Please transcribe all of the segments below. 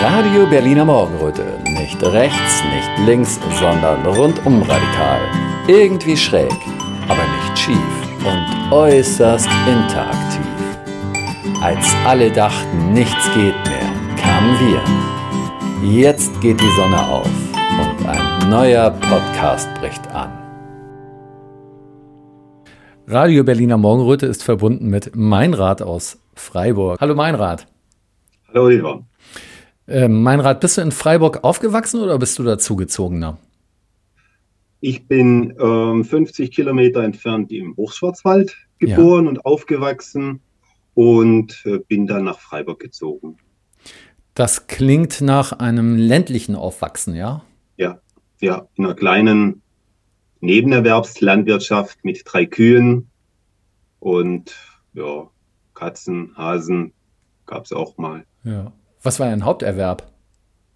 Radio Berliner Morgenröte. Nicht rechts, nicht links, sondern rundum radikal. Irgendwie schräg, aber nicht schief und äußerst interaktiv. Als alle dachten, nichts geht mehr, kamen wir. Jetzt geht die Sonne auf und ein neuer Podcast bricht an. Radio Berliner Morgenröte ist verbunden mit Meinrad aus Freiburg. Hallo Meinrad. Hallo Oliver. Äh, Meinrad, bist du in Freiburg aufgewachsen oder bist du dazugezogener? Ich bin ähm, 50 Kilometer entfernt im Hochschwarzwald geboren ja. und aufgewachsen und äh, bin dann nach Freiburg gezogen. Das klingt nach einem ländlichen Aufwachsen, ja? Ja, ja, in einer kleinen Nebenerwerbslandwirtschaft mit drei Kühen und ja, Katzen, Hasen gab es auch mal. Ja. Was war dein Haupterwerb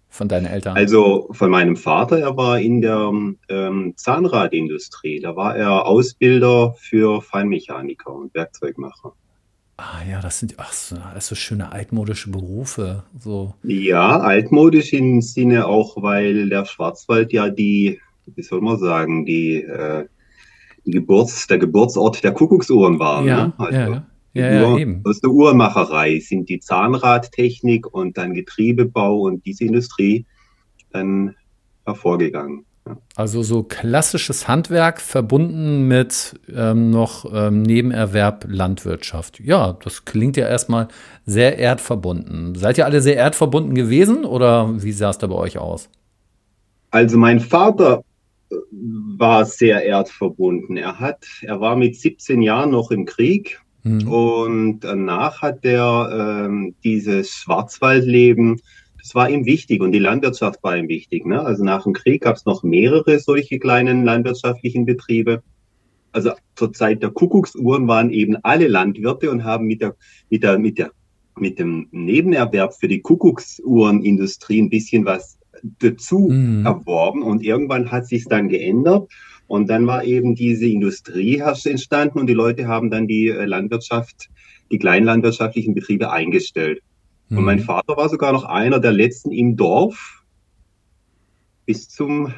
von deinen Eltern? Also von meinem Vater, er war in der ähm, Zahnradindustrie. Da war er Ausbilder für Feinmechaniker und Werkzeugmacher. Ah ja, das sind ach so, das so schöne altmodische Berufe. So. Ja, altmodisch im Sinne auch, weil der Schwarzwald ja die, wie soll man sagen, die, äh, die Geburts, der Geburtsort der Kuckucksuhren war. Ja, ne? also, ja. Ja, ja, eben. Aus der Uhrmacherei sind die Zahnradtechnik und dann Getriebebau und diese Industrie dann hervorgegangen. Ja. Also so klassisches Handwerk verbunden mit ähm, noch ähm, Nebenerwerb Landwirtschaft. Ja, das klingt ja erstmal sehr erdverbunden. Seid ihr alle sehr erdverbunden gewesen oder wie sah es da bei euch aus? Also mein Vater äh, war sehr erdverbunden. Er hat, er war mit 17 Jahren noch im Krieg Mhm. Und danach hat er ähm, dieses Schwarzwaldleben, das war ihm wichtig und die Landwirtschaft war ihm wichtig. Ne? Also nach dem Krieg gab es noch mehrere solche kleinen landwirtschaftlichen Betriebe. Also zur Zeit der Kuckucksuhren waren eben alle Landwirte und haben mit der, mit der, mit der, mit dem Nebenerwerb für die Kuckucksuhrenindustrie ein bisschen was dazu mhm. erworben und irgendwann hat sich dann geändert und dann war eben diese Industrie entstanden und die Leute haben dann die äh, Landwirtschaft, die kleinlandwirtschaftlichen Betriebe eingestellt. Mhm. Und mein mhm. Vater war sogar noch einer der letzten im Dorf bis zum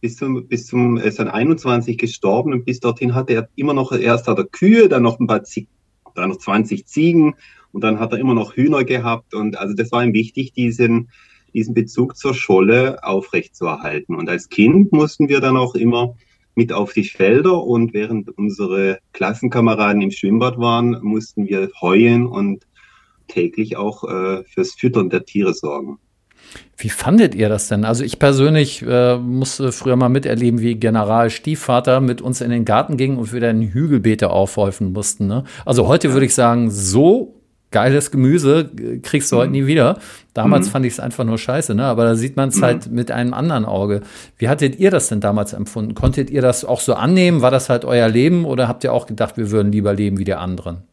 bis zum, bis zum, er ist dann 21 gestorben und bis dorthin hatte er immer noch, erst hat er Kühe, dann noch ein paar, Ziegen, dann noch 20 Ziegen und dann hat er immer noch Hühner gehabt und also das war ihm wichtig, diesen, diesen Bezug zur Scholle aufrechtzuerhalten. Und als Kind mussten wir dann auch immer mit auf die Felder und während unsere Klassenkameraden im Schwimmbad waren, mussten wir heuen und täglich auch äh, fürs Füttern der Tiere sorgen. Wie fandet ihr das denn? Also ich persönlich äh, musste früher mal miterleben, wie General Stiefvater mit uns in den Garten ging und wir dann Hügelbeete aufhäufen mussten. Ne? Also heute würde ich sagen, so geiles Gemüse kriegst du mhm. heute nie wieder. Damals mhm. fand ich es einfach nur scheiße, ne? aber da sieht man es mhm. halt mit einem anderen Auge. Wie hattet ihr das denn damals empfunden? Konntet ihr das auch so annehmen? War das halt euer Leben oder habt ihr auch gedacht, wir würden lieber leben wie die anderen?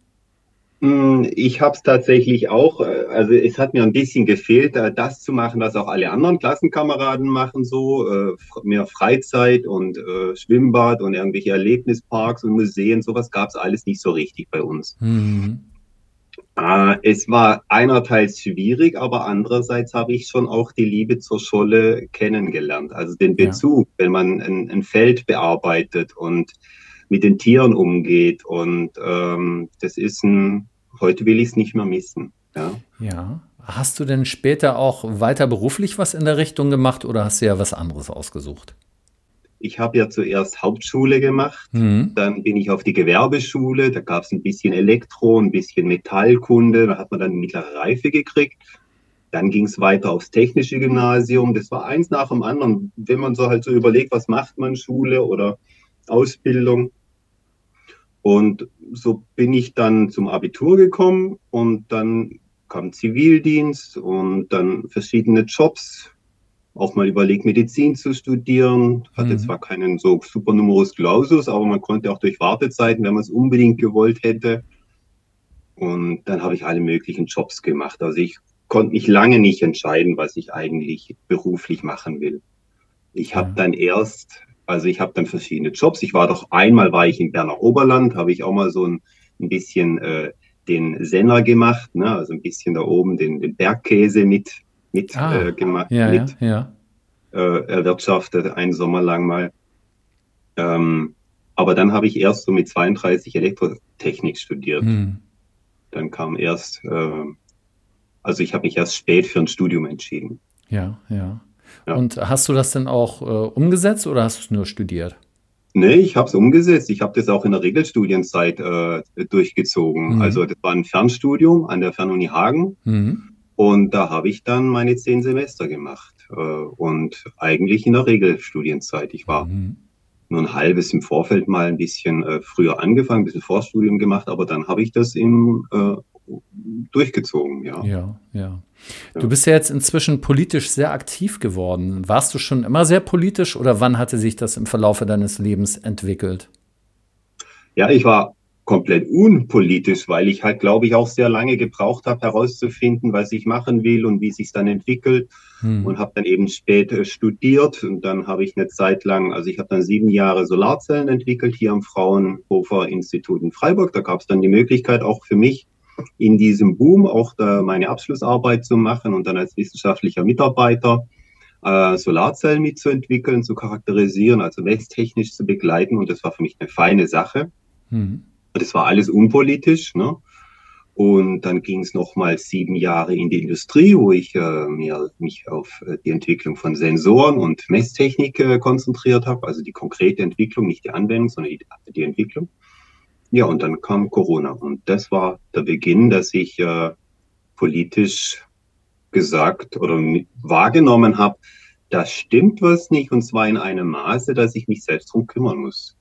Mm, ich habe es tatsächlich auch, äh, also es hat mir ein bisschen gefehlt, äh, das zu machen, was auch alle anderen Klassenkameraden machen, so äh, mehr Freizeit und Schwimmbad und irgendwelche Erlebnisparks und Museen, sowas gab es alles nicht so richtig bei uns. Mhm. Äh, es war einerseits schwierig, aber andererseits habe ich schon auch die Liebe zur Scholle kennengelernt. Also den Bezug, ja. wenn man ein, ein, Feld bearbeitet und mit den Tieren umgeht. Und ähm, das ist ein, heute will ich es nicht mehr missen. Ja. ja. Hast du denn später auch weiter beruflich was in der Richtung gemacht oder hast du ja was anderes ausgesucht? Ich habe ja zuerst Hauptschule gemacht, mhm. dann bin ich auf die Gewerbeschule, da gab es ein bisschen Elektro, ein bisschen Metallkunde, da hat man dann mittlere Reife gekriegt. Dann ging es weiter aufs technische Gymnasium. Das war eins nach dem anderen. Wenn man so halt so überlegt, was macht man Schule oder Ausbildung. Und so bin ich dann zum Abitur gekommen und dann kam Zivildienst und dann verschiedene Jobs auch mal überlegt, Medizin zu studieren. Hatte mhm. zwar keinen so super Numerus Clausus, aber man konnte auch durch Wartezeiten, wenn man es unbedingt gewollt hätte. Und dann habe ich alle möglichen Jobs gemacht. Also ich konnte mich lange nicht entscheiden, was ich eigentlich beruflich machen will. Ich habe dann erst, also ich habe dann verschiedene Jobs. Ich war doch einmal war ich im Berner Oberland, habe ich auch mal so ein, ein bisschen äh, den Senner gemacht, ne? also ein bisschen da oben den, den Bergkäse mit mit Ah, äh, gemacht, Ja, ja, mit ja. äh, erwirtschaftet, einen Sommer lang mal. Ähm, aber dann habe ich erst so mit 32 Elektrotechnik studiert. Hm. Dann kam erst, äh, also ich habe mich erst spät für ein Studium entschieden. Ja, ja. Ja. Und hast du das denn auch äh, umgesetzt oder hast du es nur studiert? Nee, ich habe es umgesetzt. Ich habe das auch in der Regelstudienzeit äh, durchgezogen. Mhm. Also das war ein Fernstudium an der Fernuni Hagen Mhm. Und da habe ich dann meine zehn Semester gemacht. Äh, und eigentlich in der Regelstudienzeit. Ich war Mhm. nur ein halbes im Vorfeld mal ein bisschen äh, früher angefangen, ein bisschen Vorstudium gemacht, aber dann habe ich das im, äh, durchgezogen, ja. Ja, ja. Du bist ja jetzt inzwischen politisch sehr aktiv geworden. Warst du schon immer sehr politisch oder wann hatte sich das im Verlaufe deines Lebens entwickelt? Ja, ich war komplett unpolitisch, weil ich halt, glaube ich, auch sehr lange gebraucht habe, herauszufinden, was ich machen will und wie sich dann entwickelt. Hm. Und habe dann eben später studiert und dann habe ich eine Zeit lang, also ich habe dann sieben Jahre Solarzellen entwickelt hier am Fraunhofer Institut in Freiburg. Da gab es dann die Möglichkeit auch für mich in diesem Boom auch meine Abschlussarbeit zu machen und dann als wissenschaftlicher Mitarbeiter äh, Solarzellen mitzuentwickeln, zu charakterisieren, also messtechnisch zu begleiten. Und das war für mich eine feine Sache. Hm. Das war alles unpolitisch. Ne? Und dann ging es nochmal sieben Jahre in die Industrie, wo ich äh, mir, mich auf äh, die Entwicklung von Sensoren und Messtechnik äh, konzentriert habe. Also die konkrete Entwicklung, nicht die Anwendung, sondern die, die Entwicklung. Ja, und dann kam Corona. Und das war der Beginn, dass ich äh, politisch gesagt oder wahrgenommen habe, da stimmt was nicht. Und zwar in einem Maße, dass ich mich selbst drum kümmern muss.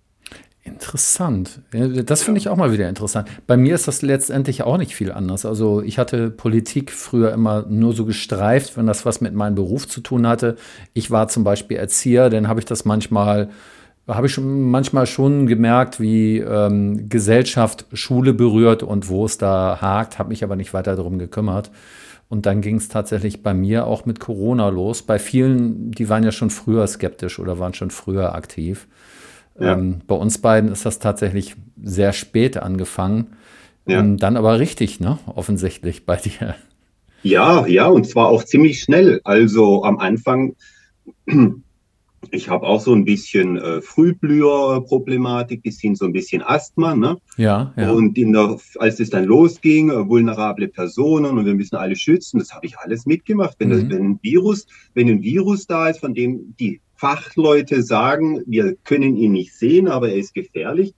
Interessant. Das finde ich auch mal wieder interessant. Bei mir ist das letztendlich auch nicht viel anders. Also ich hatte Politik früher immer nur so gestreift, wenn das was mit meinem Beruf zu tun hatte. Ich war zum Beispiel Erzieher, dann habe ich das manchmal, habe ich schon manchmal schon gemerkt, wie ähm, Gesellschaft Schule berührt und wo es da hakt, habe mich aber nicht weiter darum gekümmert. Und dann ging es tatsächlich bei mir auch mit Corona los. Bei vielen, die waren ja schon früher skeptisch oder waren schon früher aktiv. Ja. Ähm, bei uns beiden ist das tatsächlich sehr spät angefangen. Ja. Ähm, dann aber richtig, ne? Offensichtlich bei dir. Ja, ja, und zwar auch ziemlich schnell. Also am Anfang, ich habe auch so ein bisschen äh, Frühblüher-Problematik, bisschen so ein bisschen Asthma, ne? Ja, ja. Und in der, als es dann losging, äh, vulnerable Personen und wir müssen alle schützen, das habe ich alles mitgemacht. Wenn, das, Mhm. wenn ein Virus, wenn ein Virus da ist, von dem die Fachleute sagen, wir können ihn nicht sehen, aber er ist gefährlich,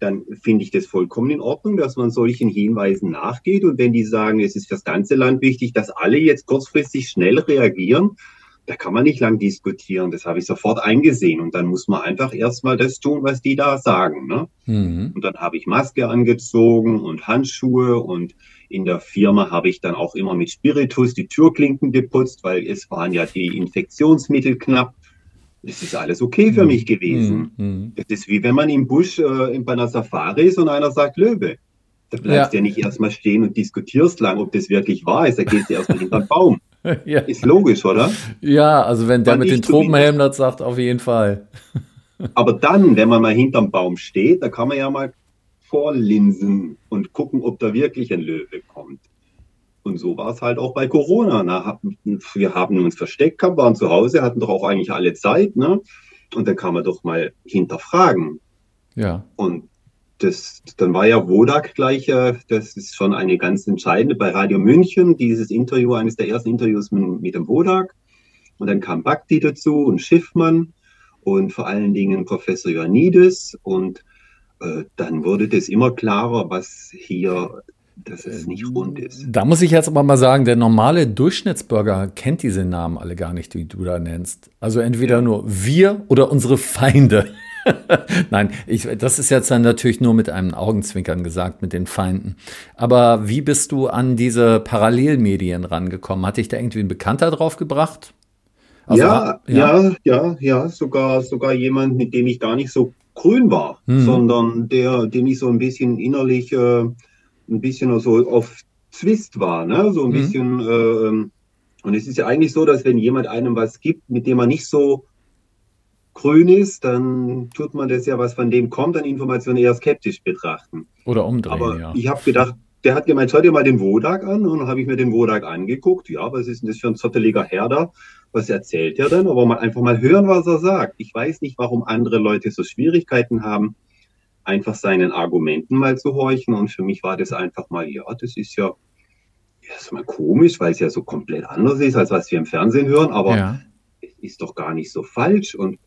dann finde ich das vollkommen in Ordnung, dass man solchen Hinweisen nachgeht. Und wenn die sagen, es ist fürs ganze Land wichtig, dass alle jetzt kurzfristig schnell reagieren, da kann man nicht lang diskutieren. Das habe ich sofort eingesehen. Und dann muss man einfach erstmal das tun, was die da sagen. Ne? Mhm. Und dann habe ich Maske angezogen und Handschuhe und in der Firma habe ich dann auch immer mit Spiritus die Türklinken geputzt, weil es waren ja die Infektionsmittel knapp. Das ist alles okay für mich gewesen. Mhm. Das ist wie wenn man im Busch äh, bei einer Safari ist und einer sagt Löwe. Da bleibst du Ja. ja. nicht erstmal stehen und diskutierst lang, ob das wirklich wahr ist. Da gehst du erstmal hinter den Baum. ja. Ist logisch, oder? ja, also wenn der Fand mit den Tropenhelm das sagt, auf jeden Fall. Aber dann, wenn man mal hinterm Baum steht, da kann man ja mal vorlinsen und gucken, ob da wirklich ein Löwe kommt. Und so war es halt auch bei Corona. Na, hab- wir haben uns versteckt waren zu Hause, hatten doch auch eigentlich alle Zeit. Ne? Und dann kann man doch mal hinterfragen. Ja. Und das, dann war ja Wodak gleich, äh, das ist schon eine ganz entscheidende bei Radio München, dieses Interview, eines der ersten Interviews mit, mit dem Wodak. Und dann kam Bakti dazu und Schiffmann und vor allen Dingen Professor Ioannidis. Und äh, dann wurde das immer klarer, was hier, dass es nicht rund ist. Da muss ich jetzt aber mal sagen, der normale Durchschnittsbürger kennt diese Namen alle gar nicht, die du da nennst. Also entweder nur wir oder unsere Feinde. Nein, ich, das ist jetzt dann natürlich nur mit einem Augenzwinkern gesagt, mit den Feinden. Aber wie bist du an diese Parallelmedien rangekommen? Hat dich da irgendwie ein Bekannter drauf gebracht? Also, ja, ja, ja, ja, sogar, sogar jemand, mit dem ich gar nicht so grün war, Mhm. sondern der, dem ich so ein bisschen innerlich, äh, ein bisschen so auf Zwist war, ne? so ein Mhm. bisschen. Äh, und es ist ja eigentlich so, dass wenn jemand einem was gibt, mit dem man nicht so grün ist, dann tut man das ja, was von dem kommt, an Informationen eher skeptisch betrachten. Oder umdrehen, Aber ja. ich habe gedacht, der hat gemeint, schau dir mal den Wodak an. Und dann habe ich mir den Wodak angeguckt. Ja, was ist denn das für ein zotteliger Herr da? Was erzählt er denn? Aber mal einfach mal hören, was er sagt. Ich weiß nicht, warum andere Leute so Schwierigkeiten haben, einfach seinen Argumenten mal zu horchen. Und für mich war das einfach mal, ja, das ist ja erstmal komisch, weil es ja so komplett anders ist, als was wir im Fernsehen hören. Aber ja. es ist doch gar nicht so falsch. Und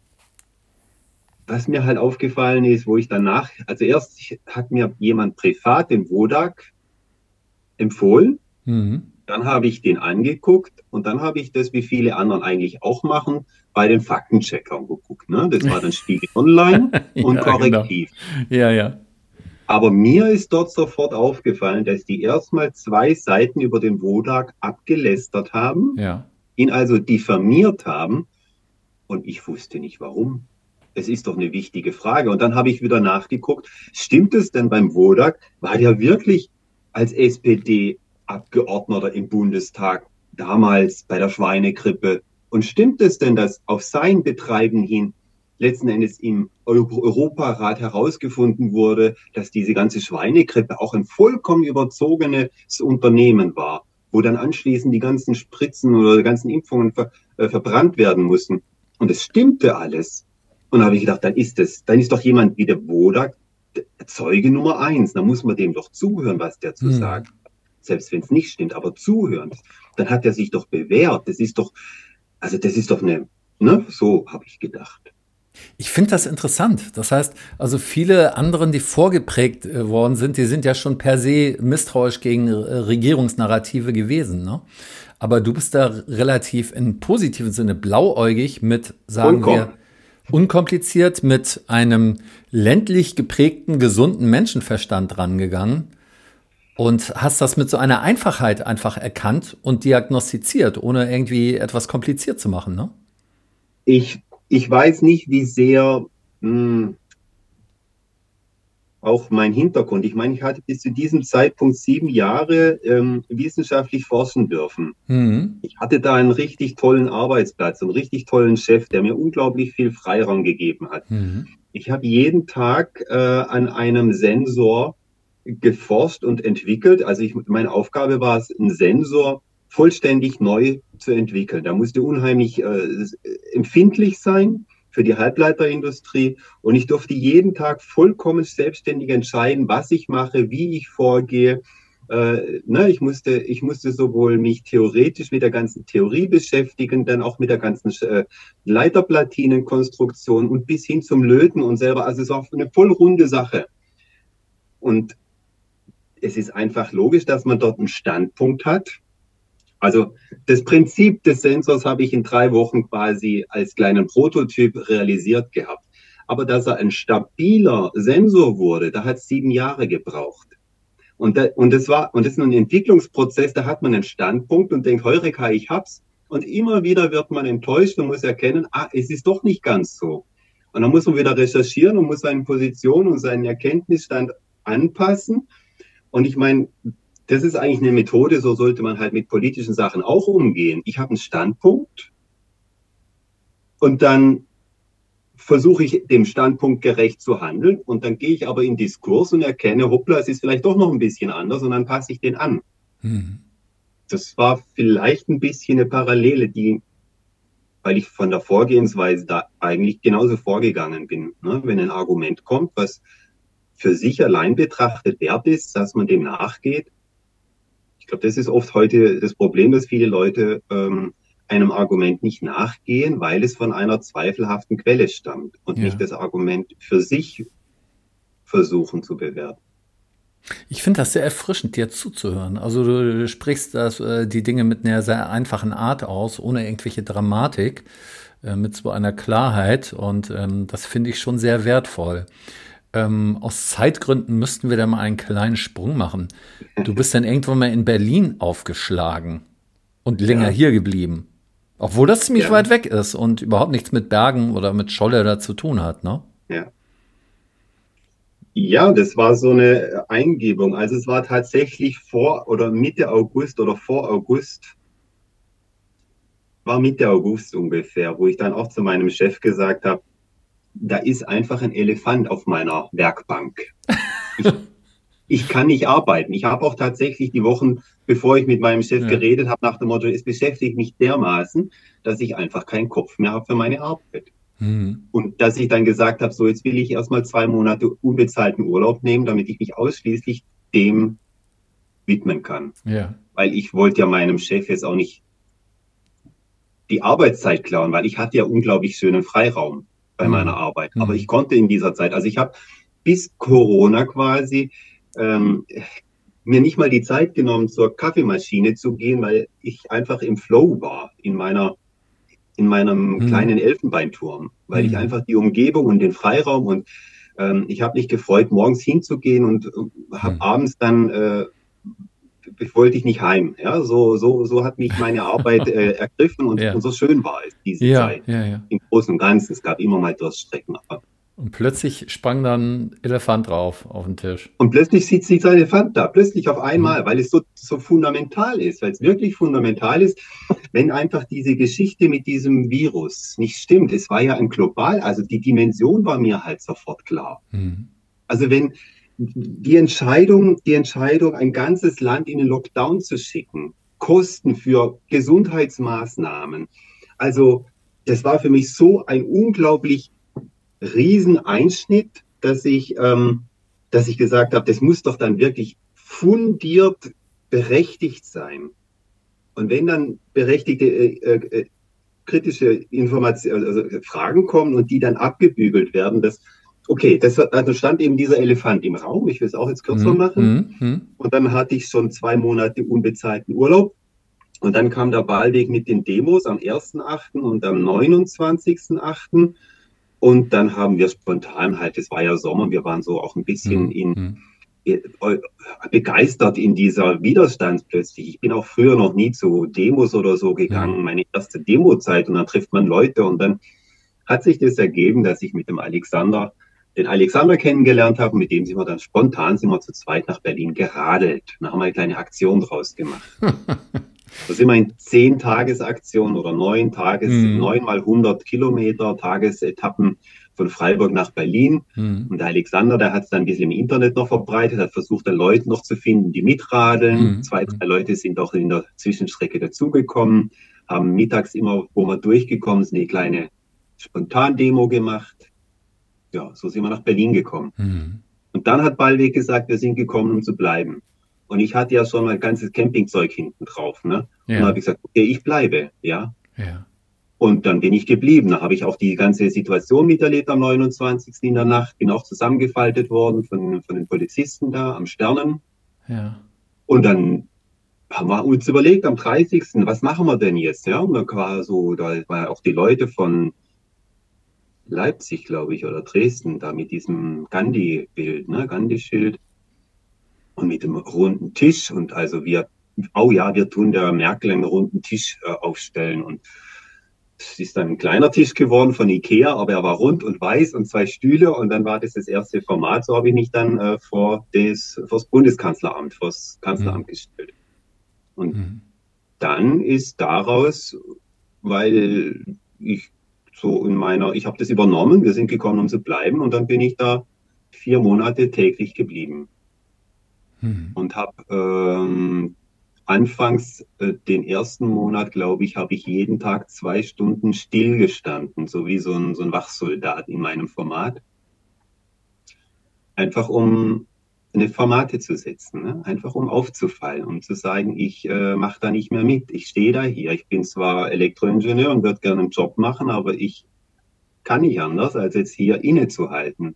was mir halt aufgefallen ist, wo ich danach, also erst hat mir jemand privat den Wodak empfohlen. Mhm. Dann habe ich den angeguckt und dann habe ich das, wie viele anderen eigentlich auch machen, bei den Faktencheckern geguckt. Ne? Das war dann Spiegel Online und ja, genau. Korrektiv. Genau. Ja, ja. Aber mir ist dort sofort aufgefallen, dass die erstmal zwei Seiten über den Wodak abgelästert haben, ja. ihn also diffamiert haben und ich wusste nicht warum. Es ist doch eine wichtige Frage. Und dann habe ich wieder nachgeguckt, stimmt es denn beim Wodak? War der wirklich als SPD-Abgeordneter im Bundestag damals bei der Schweinegrippe. Und stimmt es denn, dass auf sein Betreiben hin letzten Endes im Europarat herausgefunden wurde, dass diese ganze Schweinegrippe auch ein vollkommen überzogenes Unternehmen war, wo dann anschließend die ganzen Spritzen oder die ganzen Impfungen ver, äh, verbrannt werden mussten. Und es stimmte alles. Und da habe ich gedacht, dann ist es, dann ist doch jemand wie der Wodak Zeuge Nummer eins. Da muss man dem doch zuhören, was der zu hm. sagt. Selbst wenn es nicht stimmt, aber zuhören. Dann hat er sich doch bewährt. Das ist doch, also das ist doch eine, ne, so habe ich gedacht. Ich finde das interessant. Das heißt, also viele anderen, die vorgeprägt äh, worden sind, die sind ja schon per se misstrauisch gegen äh, Regierungsnarrative gewesen. Ne? Aber du bist da relativ in positiven Sinne blauäugig mit, sagen Vollkommen. wir, unkompliziert mit einem ländlich geprägten, gesunden Menschenverstand rangegangen und hast das mit so einer Einfachheit einfach erkannt und diagnostiziert, ohne irgendwie etwas kompliziert zu machen, ne? Ich, ich weiß nicht, wie sehr mh, hm, auch mein Hintergrund. Ich meine, ich hatte bis zu diesem Zeitpunkt sieben Jahre ähm, wissenschaftlich forschen dürfen. Mhm. Ich hatte da einen richtig tollen Arbeitsplatz, einen richtig tollen Chef, der mir unglaublich viel Freiraum gegeben hat. Mhm. Ich habe jeden Tag äh, an einem Sensor geforscht und entwickelt. Also ich, meine Aufgabe war es, einen Sensor vollständig neu zu entwickeln. Da musste unheimlich äh, empfindlich sein für die Halbleiterindustrie. Und ich durfte jeden Tag vollkommen selbstständig entscheiden, was ich mache, wie ich vorgehe. Äh, ne, ich, musste, ich musste sowohl mich theoretisch mit der ganzen Theorie beschäftigen, dann auch mit der ganzen äh, Leiterplatinenkonstruktion und bis hin zum Löten und selber. Also es war eine voll runde Sache. Und es ist einfach logisch, dass man dort einen Standpunkt hat, also das Prinzip des Sensors habe ich in drei Wochen quasi als kleinen Prototyp realisiert gehabt. Aber dass er ein stabiler Sensor wurde, da hat es sieben Jahre gebraucht. Und, da, und, das war, und das ist ein Entwicklungsprozess, da hat man einen Standpunkt und denkt, Heureka, ich hab's. Und immer wieder wird man enttäuscht und muss erkennen, ah, es ist doch nicht ganz so. Und dann muss man wieder recherchieren und muss seine Position und seinen Erkenntnisstand anpassen. Und ich meine, das ist eigentlich eine Methode, so sollte man halt mit politischen Sachen auch umgehen. Ich habe einen Standpunkt und dann versuche ich dem Standpunkt gerecht zu handeln und dann gehe ich aber in Diskurs und erkenne, hoppla, es ist vielleicht doch noch ein bisschen anders und dann passe ich den an. Mhm. Das war vielleicht ein bisschen eine Parallele, die, weil ich von der Vorgehensweise da eigentlich genauso vorgegangen bin. Ne? Wenn ein Argument kommt, was für sich allein betrachtet wert ist, dass man dem nachgeht, ich glaube, das ist oft heute das Problem, dass viele Leute ähm, einem Argument nicht nachgehen, weil es von einer zweifelhaften Quelle stammt und ja. nicht das Argument für sich versuchen zu bewerten. Ich finde das sehr erfrischend, dir zuzuhören. Also du sprichst das, äh, die Dinge mit einer sehr einfachen Art aus, ohne irgendwelche Dramatik, äh, mit so einer Klarheit und ähm, das finde ich schon sehr wertvoll. Ähm, aus Zeitgründen müssten wir da mal einen kleinen Sprung machen. Du bist dann irgendwann mal in Berlin aufgeschlagen und länger ja. hier geblieben. Obwohl das ziemlich ja. weit weg ist und überhaupt nichts mit Bergen oder mit Scholle da zu tun hat, ne? Ja. Ja, das war so eine Eingebung. Also es war tatsächlich vor oder Mitte August oder vor August, war Mitte August ungefähr, wo ich dann auch zu meinem Chef gesagt habe, da ist einfach ein Elefant auf meiner Werkbank. Ich, ich kann nicht arbeiten. Ich habe auch tatsächlich die Wochen, bevor ich mit meinem Chef ja. geredet habe, nach dem Motto, es beschäftigt mich dermaßen, dass ich einfach keinen Kopf mehr habe für meine Arbeit. Mhm. Und dass ich dann gesagt habe, so jetzt will ich erstmal zwei Monate unbezahlten Urlaub nehmen, damit ich mich ausschließlich dem widmen kann. Ja. Weil ich wollte ja meinem Chef jetzt auch nicht die Arbeitszeit klauen, weil ich hatte ja unglaublich schönen Freiraum bei mhm. meiner Arbeit. Mhm. Aber ich konnte in dieser Zeit, also ich habe bis Corona quasi ähm, mir nicht mal die Zeit genommen, zur Kaffeemaschine zu gehen, weil ich einfach im Flow war in meiner in meinem mhm. kleinen Elfenbeinturm, weil mhm. ich einfach die Umgebung und den Freiraum und ähm, ich habe mich gefreut, morgens hinzugehen und äh, habe mhm. abends dann äh, wollte ich nicht heim. Ja, so, so, so hat mich meine Arbeit äh, ergriffen und, ja. und, so schön war es diese ja, Zeit. Ja, Im Großen und Ganzen. Es gab immer mal Durststrecken. Aber und plötzlich sprang dann Elefant drauf auf den Tisch. Und plötzlich sieht sich der Elefant da, plötzlich auf einmal, mhm. weil es so, so fundamental ist, weil es wirklich fundamental ist, wenn einfach diese Geschichte mit diesem Virus nicht stimmt. Es war ja ein global, also die Dimension war mir halt sofort klar. Mhm. Also wenn die Entscheidung, die Entscheidung, ein ganzes Land in den Lockdown zu schicken, Kosten für Gesundheitsmaßnahmen, also das war für mich so ein unglaublich Rieseneinschnitt, dass ich, ähm, dass ich gesagt habe, das muss doch dann wirklich fundiert berechtigt sein. Und wenn dann berechtigte äh, äh, kritische Informationen, also Fragen kommen und die dann abgebügelt werden, das, okay, das also stand eben dieser Elefant im Raum. Ich will es auch jetzt kürzer mhm. machen. Mhm. Und dann hatte ich schon zwei Monate unbezahlten Urlaub. Und dann kam der Wahlweg mit den Demos am 1.8. und am 29.8. Und dann haben wir spontan halt, es war ja Sommer, wir waren so auch ein bisschen mhm. in, mhm. Äh, begeistert in dieser Widerstand plötzlich. Ich bin auch früher noch nie zu Demos oder so gegangen, mhm. meine erste Demozeit und dann trifft man Leute und dann hat sich das ergeben, dass ich mit dem Alexander, den Alexander kennengelernt habe, mit dem sind wir dann spontan sind wir zu zweit nach Berlin geradelt. Dann haben wir eine kleine Aktion draus gemacht. Das ist immerhin zehn Tagesaktionen oder neun Tages, mhm. neun mal 100 Kilometer Tagesetappen von Freiburg nach Berlin. Mhm. Und der Alexander, der hat es dann ein bisschen im Internet noch verbreitet, hat versucht, dann Leute noch zu finden, die mitradeln. Mhm. Zwei, drei Leute sind auch in der Zwischenstrecke dazugekommen, haben mittags immer, wo wir durchgekommen sind, eine kleine Spontandemo gemacht. Ja, so sind wir nach Berlin gekommen. Mhm. Und dann hat Ballweg gesagt, wir sind gekommen, um zu bleiben. Und ich hatte ja schon mein ganzes Campingzeug hinten drauf. Ne? Ja. Und dann habe ich gesagt, okay, ich bleibe, ja. ja. Und dann bin ich geblieben. Da habe ich auch die ganze Situation miterlebt am 29. in der Nacht. Bin auch zusammengefaltet worden von, von den Polizisten da am Sternen. Ja. Und dann haben wir uns überlegt am 30. Was machen wir denn jetzt? Ja, und da war so, da waren auch die Leute von Leipzig, glaube ich, oder Dresden, da mit diesem Gandhi-Bild, ne, Gandhi-Schild und mit dem runden Tisch. Und also wir, oh ja, wir tun der Merkel einen runden Tisch äh, aufstellen. Und es ist dann ein kleiner Tisch geworden von Ikea, aber er war rund und weiß und zwei Stühle. Und dann war das das erste Format. So habe ich mich dann äh, vor, das, vor das Bundeskanzleramt, vor das Kanzleramt mhm. gestellt. Und mhm. dann ist daraus, weil ich so in meiner, ich habe das übernommen, wir sind gekommen, um zu bleiben. Und dann bin ich da vier Monate täglich geblieben mhm. und habe ähm, anfangs äh, den ersten Monat, glaube ich, habe ich jeden Tag zwei Stunden stillgestanden, so wie so ein, so ein Wachsoldat in meinem Format. Einfach um eine Formate zu setzen, ne? einfach um aufzufallen, um zu sagen, ich äh, mache da nicht mehr mit, ich stehe da hier, ich bin zwar Elektroingenieur und würde gerne einen Job machen, aber ich kann nicht anders, als jetzt hier innezuhalten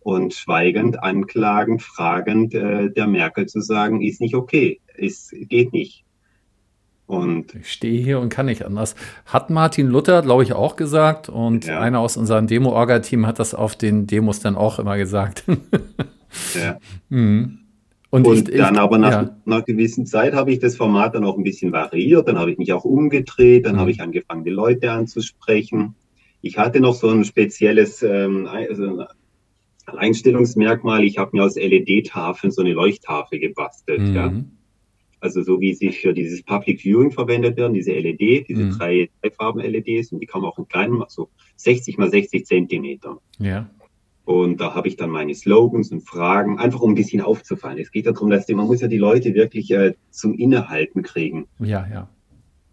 und schweigend, anklagend, fragend äh, der Merkel zu sagen, ist nicht okay, es geht nicht. Und ich stehe hier und kann nicht anders. Hat Martin Luther, glaube ich, auch gesagt. Und ja. einer aus unserem Demo-Orga-Team hat das auf den Demos dann auch immer gesagt. ja. Mhm. Und, und ich, dann ich, aber nach ja. einer gewissen Zeit habe ich das Format dann auch ein bisschen variiert. Dann habe ich mich auch umgedreht. Dann mhm. habe ich angefangen, die Leute anzusprechen. Ich hatte noch so ein spezielles, ähm, also Alleinstellungsmerkmal, ich habe mir aus LED-Tafeln so eine Leuchttafel gebastelt. Mhm. Ja. Also so wie sie für dieses Public Viewing verwendet werden, diese LED, diese mhm. drei, drei Farben LEDs und die kann man auch in kleinen, so 60 mal 60 Zentimeter. Ja. Und da habe ich dann meine Slogans und Fragen, einfach um ein bisschen aufzufallen. Es geht ja darum, dass man muss ja die Leute wirklich äh, zum Innehalten kriegen. Ja, ja.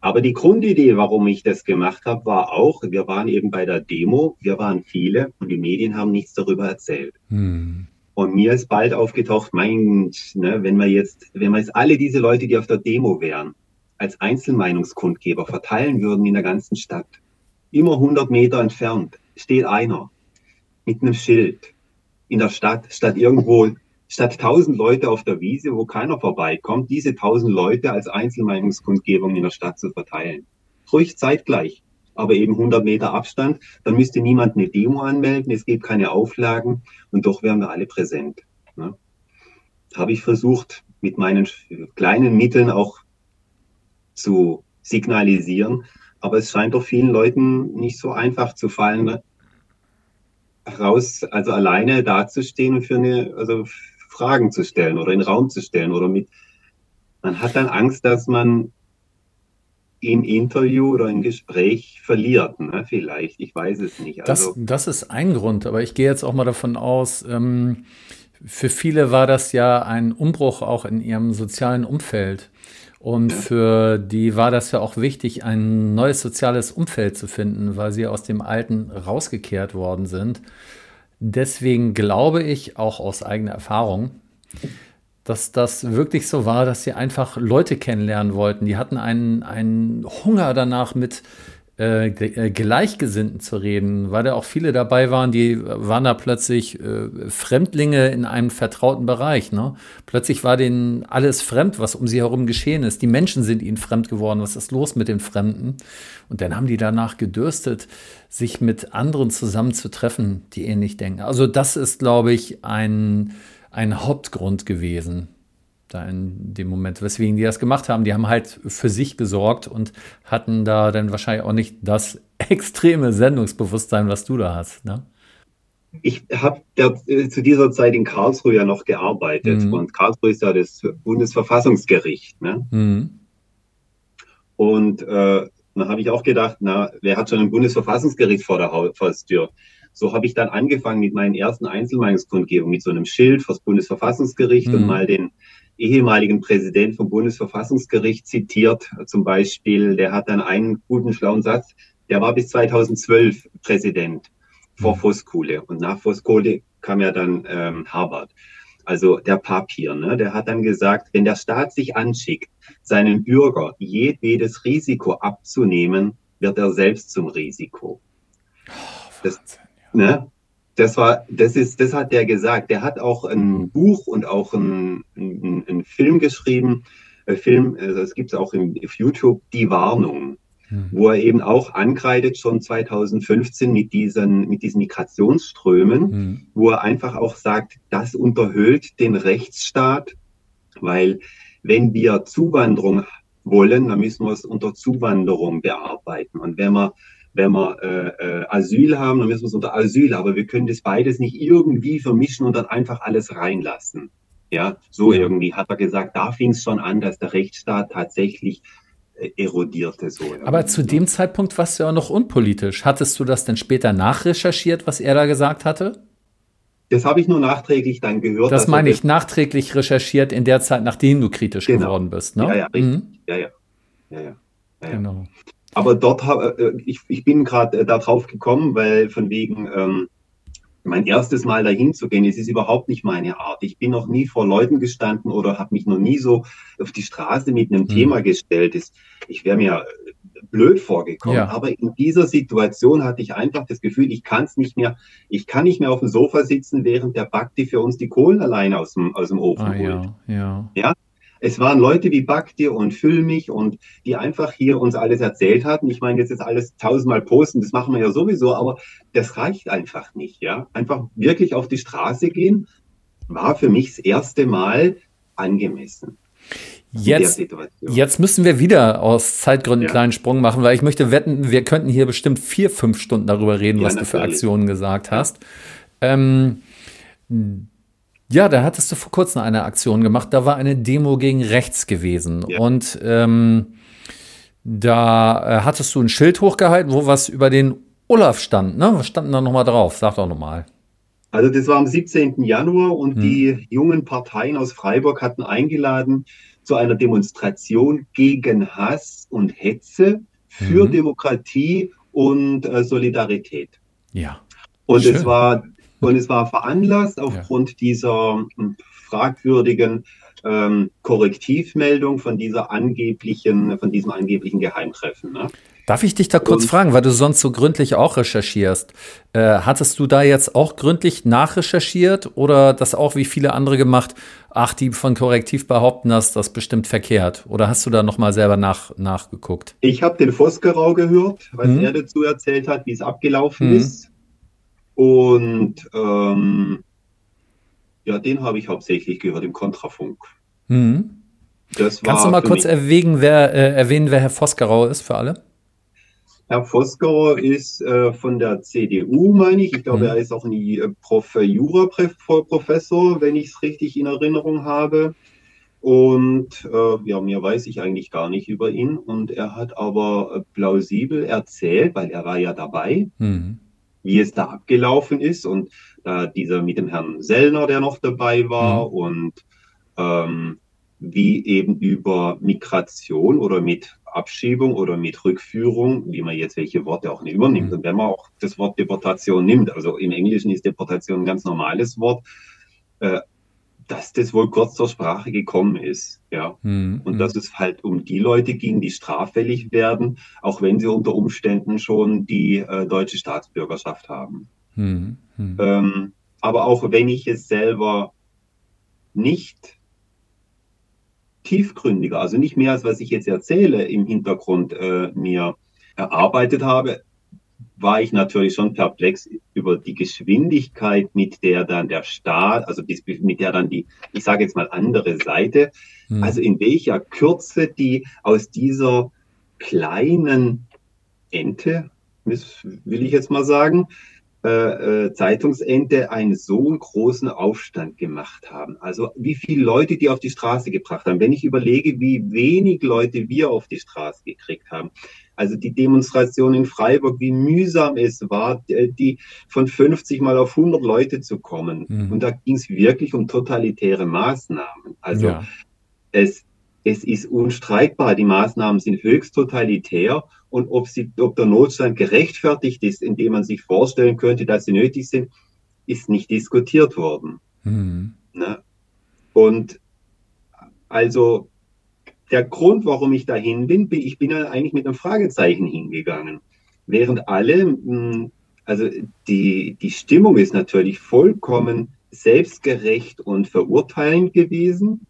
Aber die Grundidee, warum ich das gemacht habe, war auch, wir waren eben bei der Demo, wir waren viele und die Medien haben nichts darüber erzählt. Hm. Und mir ist bald aufgetaucht, mein, ne, wenn wir jetzt, wenn wir jetzt alle diese Leute, die auf der Demo wären, als Einzelmeinungskundgeber verteilen würden in der ganzen Stadt, immer 100 Meter entfernt steht einer mit einem Schild in der Stadt, statt irgendwo, statt 1000 Leute auf der Wiese, wo keiner vorbeikommt, diese 1000 Leute als Einzelmeinungskundgebung in der Stadt zu verteilen. Ruhig zeitgleich, aber eben 100 Meter Abstand. Dann müsste niemand eine Demo anmelden, es gibt keine Auflagen und doch wären wir alle präsent. Ne? Habe ich versucht, mit meinen kleinen Mitteln auch zu signalisieren. Aber es scheint doch vielen Leuten nicht so einfach zu fallen, raus, also alleine dazustehen und für eine, also Fragen zu stellen oder in den Raum zu stellen oder mit, man hat dann Angst, dass man im Interview oder im Gespräch verliert, ne? vielleicht, ich weiß es nicht. Also, das, das ist ein Grund, aber ich gehe jetzt auch mal davon aus, ähm, für viele war das ja ein Umbruch auch in ihrem sozialen Umfeld. Und für die war das ja auch wichtig, ein neues soziales Umfeld zu finden, weil sie aus dem alten rausgekehrt worden sind. Deswegen glaube ich auch aus eigener Erfahrung, dass das wirklich so war, dass sie einfach Leute kennenlernen wollten. Die hatten einen, einen Hunger danach, mit äh, äh, Gleichgesinnten zu reden, weil da auch viele dabei waren, die waren da plötzlich äh, Fremdlinge in einem vertrauten Bereich. Ne? Plötzlich war denen alles fremd, was um sie herum geschehen ist. Die Menschen sind ihnen fremd geworden. Was ist los mit den Fremden? Und dann haben die danach gedürstet, sich mit anderen zusammenzutreffen, die ähnlich denken. Also das ist, glaube ich, ein, ein Hauptgrund gewesen da in dem Moment, weswegen die das gemacht haben. Die haben halt für sich gesorgt und hatten da dann wahrscheinlich auch nicht das extreme Sendungsbewusstsein, was du da hast. Ne? Ich habe äh, zu dieser Zeit in Karlsruhe ja noch gearbeitet mhm. und Karlsruhe ist ja das Bundesverfassungsgericht. Ne? Mhm. Und äh, dann habe ich auch gedacht, na, wer hat schon ein Bundesverfassungsgericht vor der Haustür? So habe ich dann angefangen mit meinen ersten Einzelmeinungskundgebungen, mit so einem Schild fürs Bundesverfassungsgericht mhm. und mal den ehemaligen Präsident vom Bundesverfassungsgericht zitiert. Zum Beispiel, der hat dann einen guten, schlauen Satz. Der war bis 2012 Präsident vor mhm. Voskuhle. Und nach Voskuhle kam ja dann ähm, Harvard. Also der Papier, ne? der hat dann gesagt, wenn der Staat sich anschickt, seinen Bürger jedwedes Risiko abzunehmen, wird er selbst zum Risiko. Das, ne? Das war, das ist, das hat der gesagt. Der hat auch ein Buch und auch einen ein Film geschrieben. Ein Film, also es gibt es auch im, auf YouTube, Die Warnung, hm. wo er eben auch ankreidet, schon 2015 mit diesen, mit diesen Migrationsströmen, hm. wo er einfach auch sagt, das unterhöhlt den Rechtsstaat, weil wenn wir Zuwanderung wollen, dann müssen wir es unter Zuwanderung bearbeiten. Und wenn wir wenn wir äh, äh, Asyl haben, dann müssen wir es unter Asyl, aber wir können das beides nicht irgendwie vermischen und dann einfach alles reinlassen. Ja, so irgendwie hat er gesagt, da fing es schon an, dass der Rechtsstaat tatsächlich äh, erodierte. So aber zu dem Zeitpunkt warst du ja noch unpolitisch. Hattest du das denn später nachrecherchiert, was er da gesagt hatte? Das habe ich nur nachträglich dann gehört. Das meine ich, nachträglich recherchiert in der Zeit, nachdem du kritisch genau. geworden bist. Ne? Ja, ja, richtig. Mhm. Ja, ja. ja, ja. ja, Genau. Aber dort habe äh, ich, ich bin gerade äh, darauf gekommen, weil von wegen ähm, mein erstes Mal dahin zu gehen, es ist überhaupt nicht meine Art. Ich bin noch nie vor Leuten gestanden oder habe mich noch nie so auf die Straße mit einem mhm. Thema gestellt. Ich wäre mir äh, blöd vorgekommen. Ja. Aber in dieser Situation hatte ich einfach das Gefühl, ich kann es nicht mehr, ich kann nicht mehr auf dem Sofa sitzen, während der Bakti für uns die Kohlen alleine aus dem, aus dem Ofen ah, holt. Ja, ja. ja? Es waren Leute wie Bakti und Füllmich und die einfach hier uns alles erzählt hatten. Ich meine, jetzt ist alles tausendmal posten, das machen wir ja sowieso, aber das reicht einfach nicht, ja. Einfach wirklich auf die Straße gehen, war für mich das erste Mal angemessen. Jetzt, jetzt müssen wir wieder aus Zeitgründen ja. einen kleinen Sprung machen, weil ich möchte wetten, wir könnten hier bestimmt vier, fünf Stunden darüber reden, ja, was natürlich. du für Aktionen gesagt hast. Ähm, ja, da hattest du vor kurzem eine Aktion gemacht. Da war eine Demo gegen rechts gewesen. Ja. Und ähm, da äh, hattest du ein Schild hochgehalten, wo was über den Olaf stand. Ne? Was stand da nochmal drauf? Sag doch nochmal. Also das war am 17. Januar und hm. die jungen Parteien aus Freiburg hatten eingeladen zu einer Demonstration gegen Hass und Hetze für hm. Demokratie und äh, Solidarität. Ja. Und Schön. es war und es war veranlasst aufgrund ja. dieser hm, fragwürdigen ähm, Korrektivmeldung von dieser angeblichen, von diesem angeblichen Geheimtreffen. Ne? Darf ich dich da kurz und, fragen, weil du sonst so gründlich auch recherchierst? Äh, hattest du da jetzt auch gründlich nachrecherchiert oder das auch wie viele andere gemacht? Ach, die von Korrektiv behaupten, dass das bestimmt verkehrt. Oder hast du da nochmal selber nach, nachgeguckt? Ich habe den Vosgerau gehört, was mhm. er dazu erzählt hat, wie es abgelaufen mhm. ist. Und ähm, ja, den habe ich hauptsächlich gehört im Kontrafunk. Mhm. Kannst du mal kurz erwägen, wer, äh, erwähnen, wer Herr Vosgerau ist für alle? Herr Vosgerau ist äh, von der CDU, meine ich. Ich glaube, mhm. er ist auch ein äh, Prof, Jura-Professor, wenn ich es richtig in Erinnerung habe. Und äh, ja, mehr weiß ich eigentlich gar nicht über ihn. Und er hat aber äh, plausibel erzählt, weil er war ja dabei, mhm. Wie es da abgelaufen ist. Und äh, dieser mit dem Herrn Sellner, der noch dabei war, mhm. und ähm, wie eben über Migration oder mit Abschiebung oder mit Rückführung, wie man jetzt welche Worte auch nicht übernimmt. Mhm. Und wenn man auch das Wort Deportation nimmt, also im Englischen ist Deportation ein ganz normales Wort, äh, dass das wohl kurz zur Sprache gekommen ist, ja. Mhm. Und dass es halt um die Leute ging, die straffällig werden, auch wenn sie unter Umständen schon die äh, deutsche Staatsbürgerschaft haben. Mhm. Mhm. Ähm, aber auch wenn ich es selber nicht tiefgründiger, also nicht mehr als was ich jetzt erzähle, im Hintergrund äh, mir erarbeitet habe, war ich natürlich schon perplex über die Geschwindigkeit, mit der dann der Staat, also mit der dann die, ich sage jetzt mal andere Seite, hm. also in welcher Kürze die aus dieser kleinen Ente, will ich jetzt mal sagen, äh, äh, Zeitungsende einen so großen Aufstand gemacht haben. Also wie viele Leute die auf die Straße gebracht haben. Wenn ich überlege, wie wenig Leute wir auf die Straße gekriegt haben. Also die Demonstration in Freiburg, wie mühsam es war, die von 50 mal auf 100 Leute zu kommen. Mhm. Und da ging es wirklich um totalitäre Maßnahmen. Also ja. es, es ist unstreitbar, die Maßnahmen sind höchst totalitär und ob, sie, ob der Notstand gerechtfertigt ist, indem man sich vorstellen könnte, dass sie nötig sind, ist nicht diskutiert worden. Mhm. Ne? Und also der Grund, warum ich dahin bin, bin ich bin eigentlich mit einem Fragezeichen hingegangen. Während alle, hm, also die, die Stimmung ist natürlich vollkommen selbstgerecht und verurteilend gewesen.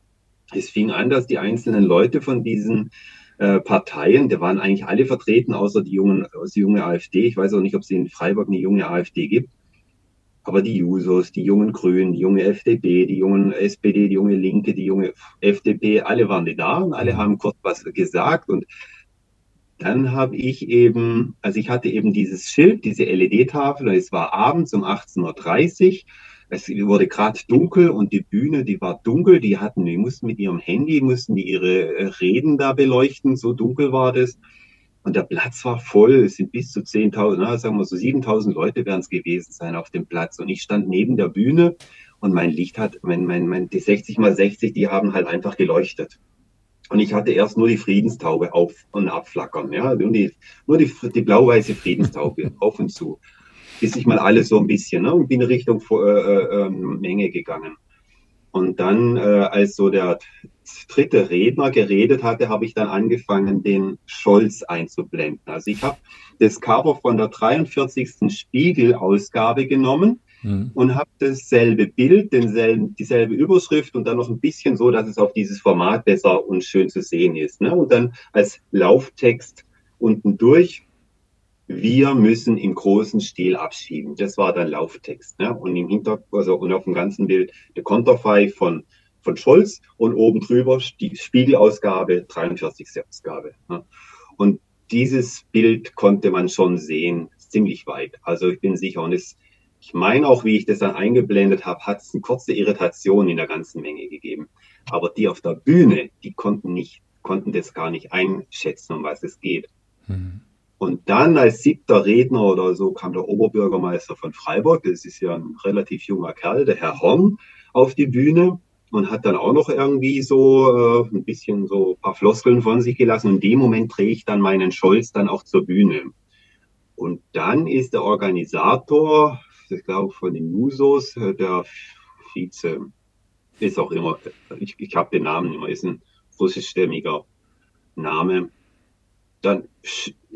Es fing an, dass die einzelnen Leute von diesen äh, Parteien, da waren eigentlich alle vertreten, außer die jungen, die junge AfD. Ich weiß auch nicht, ob es in Freiburg eine junge AfD gibt. Aber die Jusos, die jungen Grünen, die junge FDP, die jungen SPD, die junge Linke, die junge FDP, alle waren da und alle haben kurz was gesagt. Und dann habe ich eben, also ich hatte eben dieses Schild, diese LED-Tafel, und es war abends um 18.30 Uhr es wurde gerade dunkel und die Bühne, die war dunkel. Die hatten, die mussten mit ihrem Handy, mussten die ihre äh, Reden da beleuchten. So dunkel war das. Und der Platz war voll. Es sind bis zu 10.000, sagen wir so 7.000 Leute werden es gewesen sein auf dem Platz. Und ich stand neben der Bühne und mein Licht hat, mein, mein, mein, die 60 mal 60, die haben halt einfach geleuchtet. Und ich hatte erst nur die Friedenstaube auf und abflackern, ja, nur die, nur die, die blau-weiße Friedenstaube auf und zu bis ich mal alles so ein bisschen ne, und bin Richtung äh, äh, ähm, Menge gegangen. Und dann, äh, als so der dritte Redner geredet hatte, habe ich dann angefangen, den Scholz einzublenden. Also ich habe das Cover von der 43. Spiegel-Ausgabe genommen mhm. und habe dasselbe Bild, denselben, dieselbe Überschrift und dann noch ein bisschen so, dass es auf dieses Format besser und schön zu sehen ist. Ne? Und dann als Lauftext unten durch wir müssen im großen Stil abschieben. Das war der Lauftext. Ne? Und im Hintergrund, also und auf dem ganzen Bild der Konterfei von, von Scholz und oben drüber die Spiegelausgabe, 43. Ausgabe. Ne? Und dieses Bild konnte man schon sehen, ziemlich weit. Also ich bin sicher, und es, ich meine auch, wie ich das dann eingeblendet habe, hat es eine kurze Irritation in der ganzen Menge gegeben. Aber die auf der Bühne, die konnten nicht, konnten das gar nicht einschätzen, um was es geht. Mhm. Und dann als siebter Redner oder so kam der Oberbürgermeister von Freiburg, das ist ja ein relativ junger Kerl, der Herr Horn, auf die Bühne und hat dann auch noch irgendwie so äh, ein bisschen so ein paar Floskeln von sich gelassen. Und in dem Moment drehe ich dann meinen Scholz dann auch zur Bühne. Und dann ist der Organisator, ich glaube von den Jusos, äh, der Vize, ist auch immer, ich, ich habe den Namen immer, ist ein russischstämmiger Name. Dann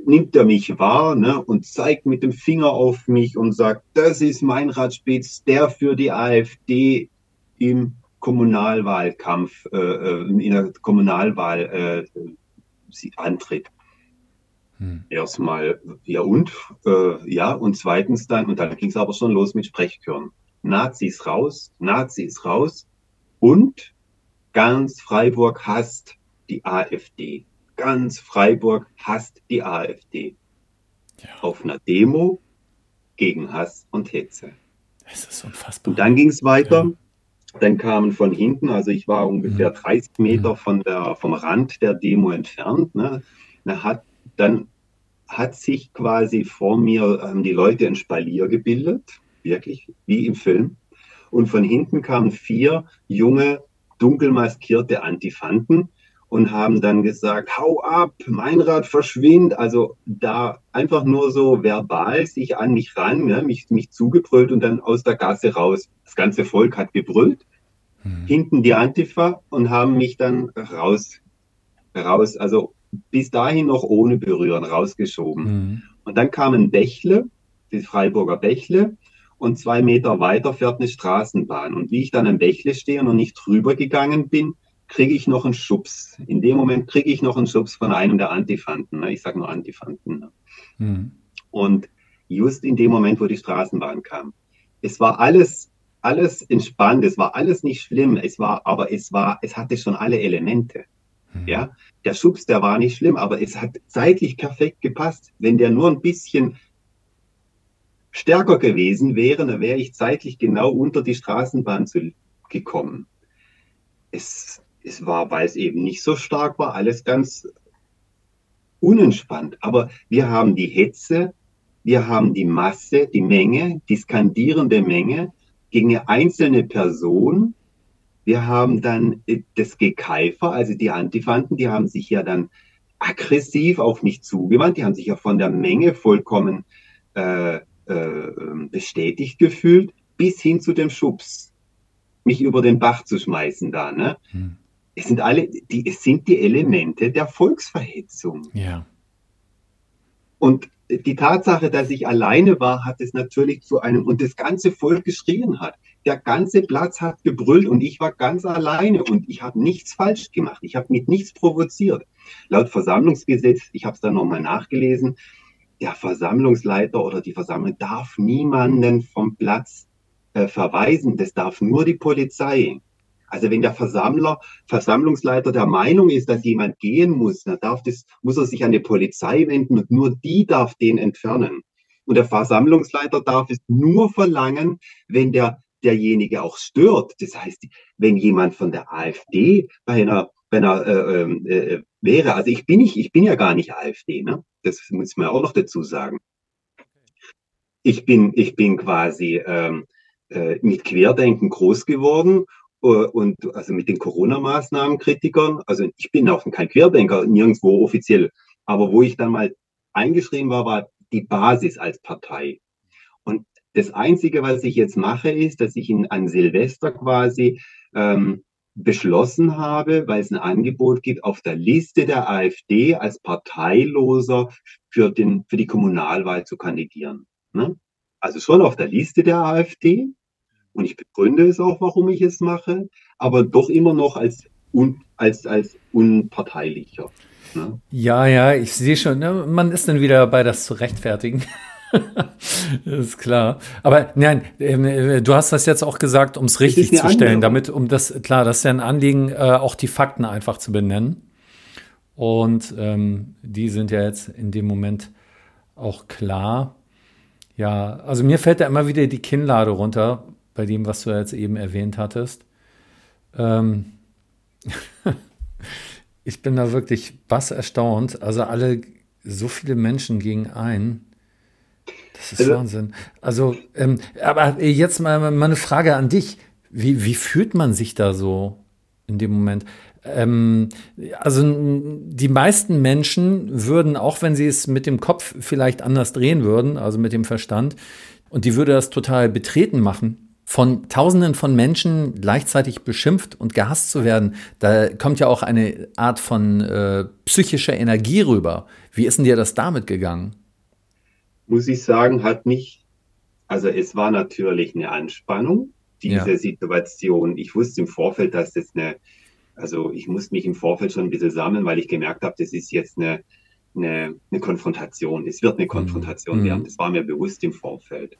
nimmt er mich wahr ne, und zeigt mit dem Finger auf mich und sagt, das ist mein Radspitz, der für die AfD im Kommunalwahlkampf, äh, äh in der Kommunalwahl äh, antritt. Hm. Erstmal, ja und? Äh, ja, und zweitens dann, und dann ging es aber schon los mit Sprechchören. Nazis raus, Nazis raus und ganz Freiburg hasst die AfD ganz Freiburg hasst die AfD. Ja. Auf einer Demo gegen Hass und Hetze. Das ist unfassbar. Und dann ging es weiter. Ja. Dann kamen von hinten, also ich war ungefähr 30 mhm. Meter mhm. von der, vom Rand der Demo entfernt. Ne? Dann, hat, dann hat sich quasi vor mir ähm, die Leute ein Spalier gebildet, wirklich wie im Film. Und von hinten kamen vier junge, dunkel maskierte Antifanten, und haben dann gesagt, hau ab, mein Rad verschwindet. Also da einfach nur so verbal sich an mich ran, ja, mich, mich zugebrüllt und dann aus der Gasse raus. Das ganze Volk hat gebrüllt, hm. hinten die Antifa und haben mich dann raus, raus, also bis dahin noch ohne Berühren rausgeschoben. Hm. Und dann kam ein Bächle, die Freiburger Bächle, und zwei Meter weiter fährt eine Straßenbahn. Und wie ich dann am Bächle stehe und noch nicht drüber gegangen bin, kriege ich noch einen Schubs. In dem Moment kriege ich noch einen Schubs von einem der Antifanten. Ne? Ich sage nur Antifanten. Ne? Mhm. Und just in dem Moment, wo die Straßenbahn kam, es war alles, alles entspannt, es war alles nicht schlimm, es war, aber es war, es hatte schon alle Elemente. Mhm. Ja, der Schubs, der war nicht schlimm, aber es hat zeitlich perfekt gepasst. Wenn der nur ein bisschen stärker gewesen wäre, dann wäre ich zeitlich genau unter die Straßenbahn zu, gekommen. Es, es war, weil es eben nicht so stark war, alles ganz unentspannt. Aber wir haben die Hetze, wir haben die Masse, die Menge, die skandierende Menge gegen eine einzelne Person. Wir haben dann das Gekeifer, also die Antifanten, die haben sich ja dann aggressiv auf mich zugewandt, die haben sich ja von der Menge vollkommen äh, äh, bestätigt gefühlt, bis hin zu dem Schubs, mich über den Bach zu schmeißen da. Ne? Hm es sind alle, die, es sind die Elemente der Volksverhetzung. Ja. Und die Tatsache, dass ich alleine war, hat es natürlich zu einem, und das ganze Volk geschrien hat. Der ganze Platz hat gebrüllt und ich war ganz alleine und ich habe nichts falsch gemacht. Ich habe mit nichts provoziert. Laut Versammlungsgesetz, ich habe es dann nochmal nachgelesen, der Versammlungsleiter oder die Versammlung darf niemanden vom Platz äh, verweisen. Das darf nur die Polizei. Also wenn der Versammler, Versammlungsleiter der Meinung ist, dass jemand gehen muss, dann darf das, muss er sich an die Polizei wenden und nur die darf den entfernen. Und der Versammlungsleiter darf es nur verlangen, wenn der, derjenige auch stört. Das heißt, wenn jemand von der AfD bei einer, bei einer äh, ähm, äh, wäre, also ich bin nicht, ich bin ja gar nicht AfD, ne? Das muss man auch noch dazu sagen. Ich bin, ich bin quasi ähm, äh, mit Querdenken groß geworden äh, und also mit den Corona-Maßnahmen Kritikern, also ich bin auch kein Querdenker, nirgendwo offiziell, aber wo ich dann mal eingeschrieben war, war die Basis als Partei. Und das Einzige, was ich jetzt mache, ist, dass ich in, an Silvester quasi ähm, beschlossen habe, weil es ein Angebot gibt, auf der Liste der AfD als Parteiloser für, den, für die Kommunalwahl zu kandidieren. Ne? Also schon auf der Liste der AfD, und ich begründe es auch, warum ich es mache, aber doch immer noch als, un, als, als unparteilicher. Ne? Ja, ja, ich sehe schon, ne? man ist dann wieder dabei, das zu rechtfertigen. das ist klar. Aber nein, äh, du hast das jetzt auch gesagt, um es richtig zu stellen, damit, um das, klar, das ist ja ein Anliegen, äh, auch die Fakten einfach zu benennen. Und ähm, die sind ja jetzt in dem Moment auch klar. Ja, also mir fällt da immer wieder die Kinnlade runter, bei dem, was du jetzt eben erwähnt hattest. Ähm ich bin da wirklich was erstaunt. Also alle so viele Menschen gegen ein. Das ist also, Wahnsinn. Also, ähm, aber jetzt mal, mal eine Frage an dich. Wie, wie fühlt man sich da so in dem Moment? Ähm, also die meisten Menschen würden, auch wenn sie es mit dem Kopf vielleicht anders drehen würden, also mit dem Verstand, und die würde das total betreten machen, von Tausenden von Menschen gleichzeitig beschimpft und gehasst zu werden, da kommt ja auch eine Art von äh, psychischer Energie rüber. Wie ist denn dir das damit gegangen? Muss ich sagen, hat mich, also es war natürlich eine Anspannung, diese ja. Situation. Ich wusste im Vorfeld, dass das eine, also ich musste mich im Vorfeld schon ein bisschen sammeln, weil ich gemerkt habe, das ist jetzt eine, eine, eine Konfrontation. Es wird eine mhm. Konfrontation mhm. werden. Das war mir bewusst im Vorfeld.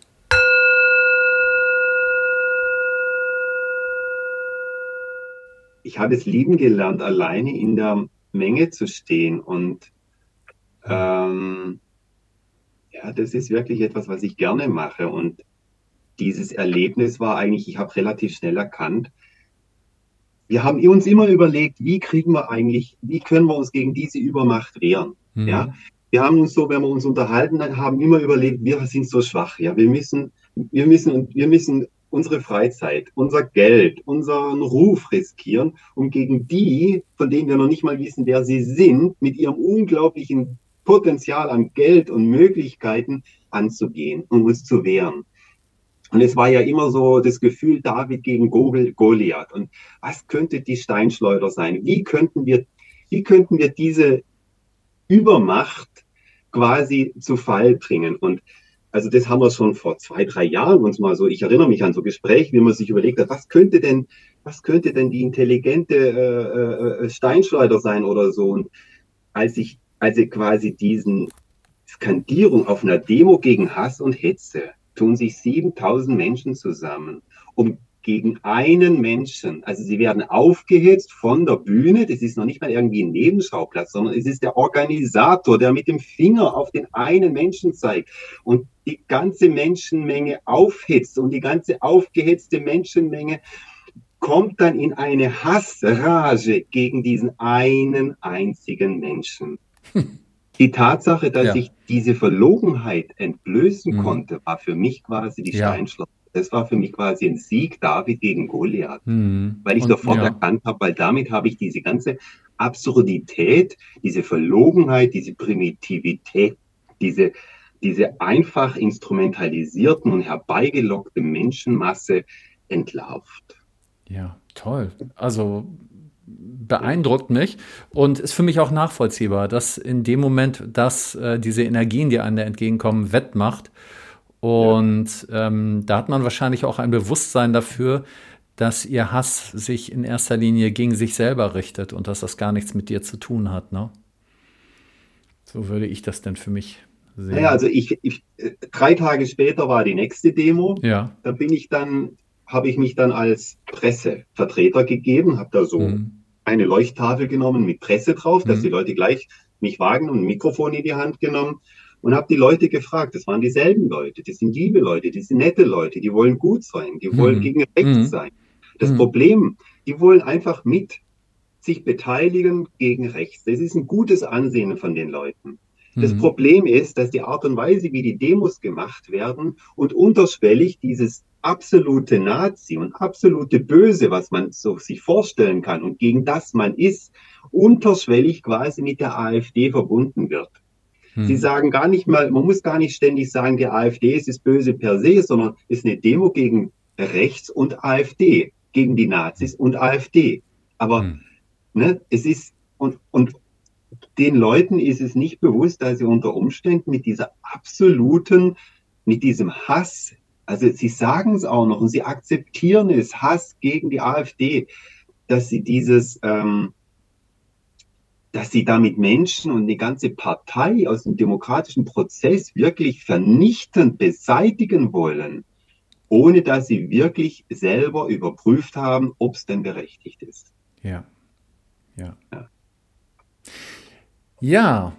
Ich habe es lieben gelernt, alleine in der Menge zu stehen. Und ähm, ja, das ist wirklich etwas, was ich gerne mache. Und dieses Erlebnis war eigentlich, ich habe relativ schnell erkannt, wir haben uns immer überlegt, wie kriegen wir eigentlich, wie können wir uns gegen diese Übermacht wehren? Mhm. Ja, wir haben uns so, wenn wir uns unterhalten haben, immer überlegt, wir sind so schwach. Ja, wir müssen, wir müssen, wir müssen unsere Freizeit, unser Geld, unseren Ruf riskieren, um gegen die, von denen wir noch nicht mal wissen, wer sie sind, mit ihrem unglaublichen Potenzial an Geld und Möglichkeiten anzugehen und uns zu wehren. Und es war ja immer so das Gefühl David gegen Goliath. Und was könnte die Steinschleuder sein? Wie könnten wir, wie könnten wir diese Übermacht quasi zu Fall bringen? Und also das haben wir schon vor zwei, drei Jahren uns mal so, ich erinnere mich an so Gespräche, wie man sich überlegt hat, was könnte denn, was könnte denn die intelligente äh, äh, Steinschleuder sein oder so. Und als ich, als ich quasi diesen Skandierung auf einer Demo gegen Hass und Hetze, tun sich 7000 Menschen zusammen, um gegen einen Menschen. Also sie werden aufgehetzt von der Bühne. Das ist noch nicht mal irgendwie ein Nebenschauplatz, sondern es ist der Organisator, der mit dem Finger auf den einen Menschen zeigt und die ganze Menschenmenge aufhetzt und die ganze aufgehetzte Menschenmenge kommt dann in eine Hassrage gegen diesen einen einzigen Menschen. Die Tatsache, dass ja. ich diese Verlogenheit entblößen mhm. konnte, war für mich quasi die ja. Steinschleuder das war für mich quasi ein Sieg David gegen Goliath, mhm. weil ich und, sofort ja. erkannt habe, weil damit habe ich diese ganze Absurdität, diese Verlogenheit, diese Primitivität, diese, diese einfach instrumentalisierten und herbeigelockte Menschenmasse entlarvt. Ja, toll. Also beeindruckt mich und ist für mich auch nachvollziehbar, dass in dem Moment, dass äh, diese Energien, die einem entgegenkommen, wettmacht und ja. ähm, da hat man wahrscheinlich auch ein Bewusstsein dafür, dass ihr Hass sich in erster Linie gegen sich selber richtet und dass das gar nichts mit dir zu tun hat. Ne? So würde ich das denn für mich sehen. Naja, also ich, ich drei Tage später war die nächste Demo. Ja. Da bin ich dann, habe ich mich dann als Pressevertreter gegeben, habe da so mhm. eine Leuchttafel genommen mit Presse drauf, dass mhm. die Leute gleich mich wagen und ein Mikrofon in die Hand genommen und habe die Leute gefragt. Das waren dieselben Leute, das sind liebe Leute, das sind nette Leute, die wollen gut sein, die wollen mhm. gegen Recht mhm. sein. Das mhm. Problem, die wollen einfach mit sich beteiligen gegen rechts. Das ist ein gutes Ansehen von den Leuten. Das mhm. Problem ist, dass die Art und Weise, wie die Demos gemacht werden und unterschwellig dieses absolute Nazi und absolute Böse, was man so sich vorstellen kann und gegen das man ist, unterschwellig quasi mit der AfD verbunden wird. Hm. Sie sagen gar nicht mal, man muss gar nicht ständig sagen, die AfD ist das Böse per se, sondern ist eine Demo gegen rechts und AfD, gegen die Nazis und AfD. Aber hm. ne, es ist, und, und den Leuten ist es nicht bewusst, dass sie unter Umständen mit dieser absoluten, mit diesem Hass, also sie sagen es auch noch und sie akzeptieren es, Hass gegen die AfD, dass sie dieses, ähm, dass sie damit Menschen und eine ganze Partei aus dem demokratischen Prozess wirklich vernichtend beseitigen wollen, ohne dass sie wirklich selber überprüft haben, ob es denn berechtigt ist. Ja. Ja. Ja. ja.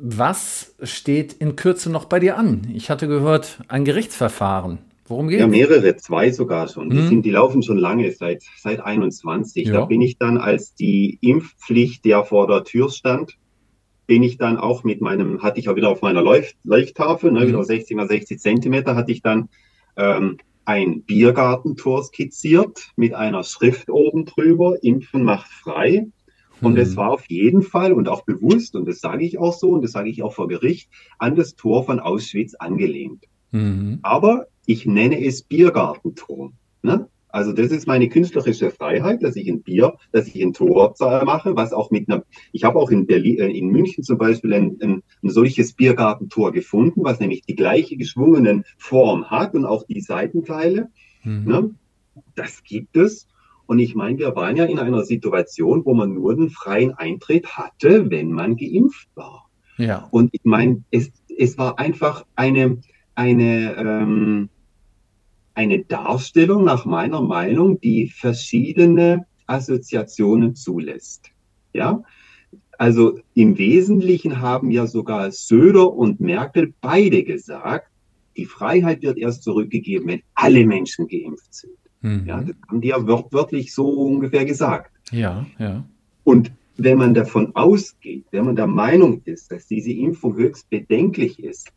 Was steht in Kürze noch bei dir an? Ich hatte gehört, ein Gerichtsverfahren. Worum geht es? Ja, mehrere, zwei sogar schon. Die, hm. sind, die laufen schon lange, seit, seit 21. Ja. Da bin ich dann, als die Impfpflicht ja vor der Tür stand, bin ich dann auch mit meinem, hatte ich ja wieder auf meiner Leucht, Leuchttafel, ne, mhm. wieder 60 mal 60 Zentimeter, hatte ich dann ähm, ein Biergartentor skizziert mit einer Schrift oben drüber, Impfen macht frei. Und mhm. es war auf jeden Fall und auch bewusst, und das sage ich auch so, und das sage ich auch vor Gericht, an das Tor von Auschwitz angelehnt. Mhm. Aber ich nenne es Biergartentor. Ne? Also das ist meine künstlerische Freiheit, dass ich ein Bier, dass ich ein Tor mache, was auch mit einer, ich habe auch in Berlin, äh, in München zum Beispiel ein, ein, ein solches Biergartentor gefunden, was nämlich die gleiche geschwungenen Form hat und auch die Seitenteile. Mhm. Ne? Das gibt es. Und ich meine, wir waren ja in einer Situation, wo man nur den freien Eintritt hatte, wenn man geimpft war. Ja. Und ich meine, es, es war einfach eine, eine, ähm, eine Darstellung nach meiner Meinung, die verschiedene Assoziationen zulässt. Ja, also im Wesentlichen haben ja sogar Söder und Merkel beide gesagt, die Freiheit wird erst zurückgegeben, wenn alle Menschen geimpft sind. Mhm. Ja, das haben die ja wörtlich so ungefähr gesagt. Ja, ja. Und wenn man davon ausgeht, wenn man der Meinung ist, dass diese Impfung höchst bedenklich ist,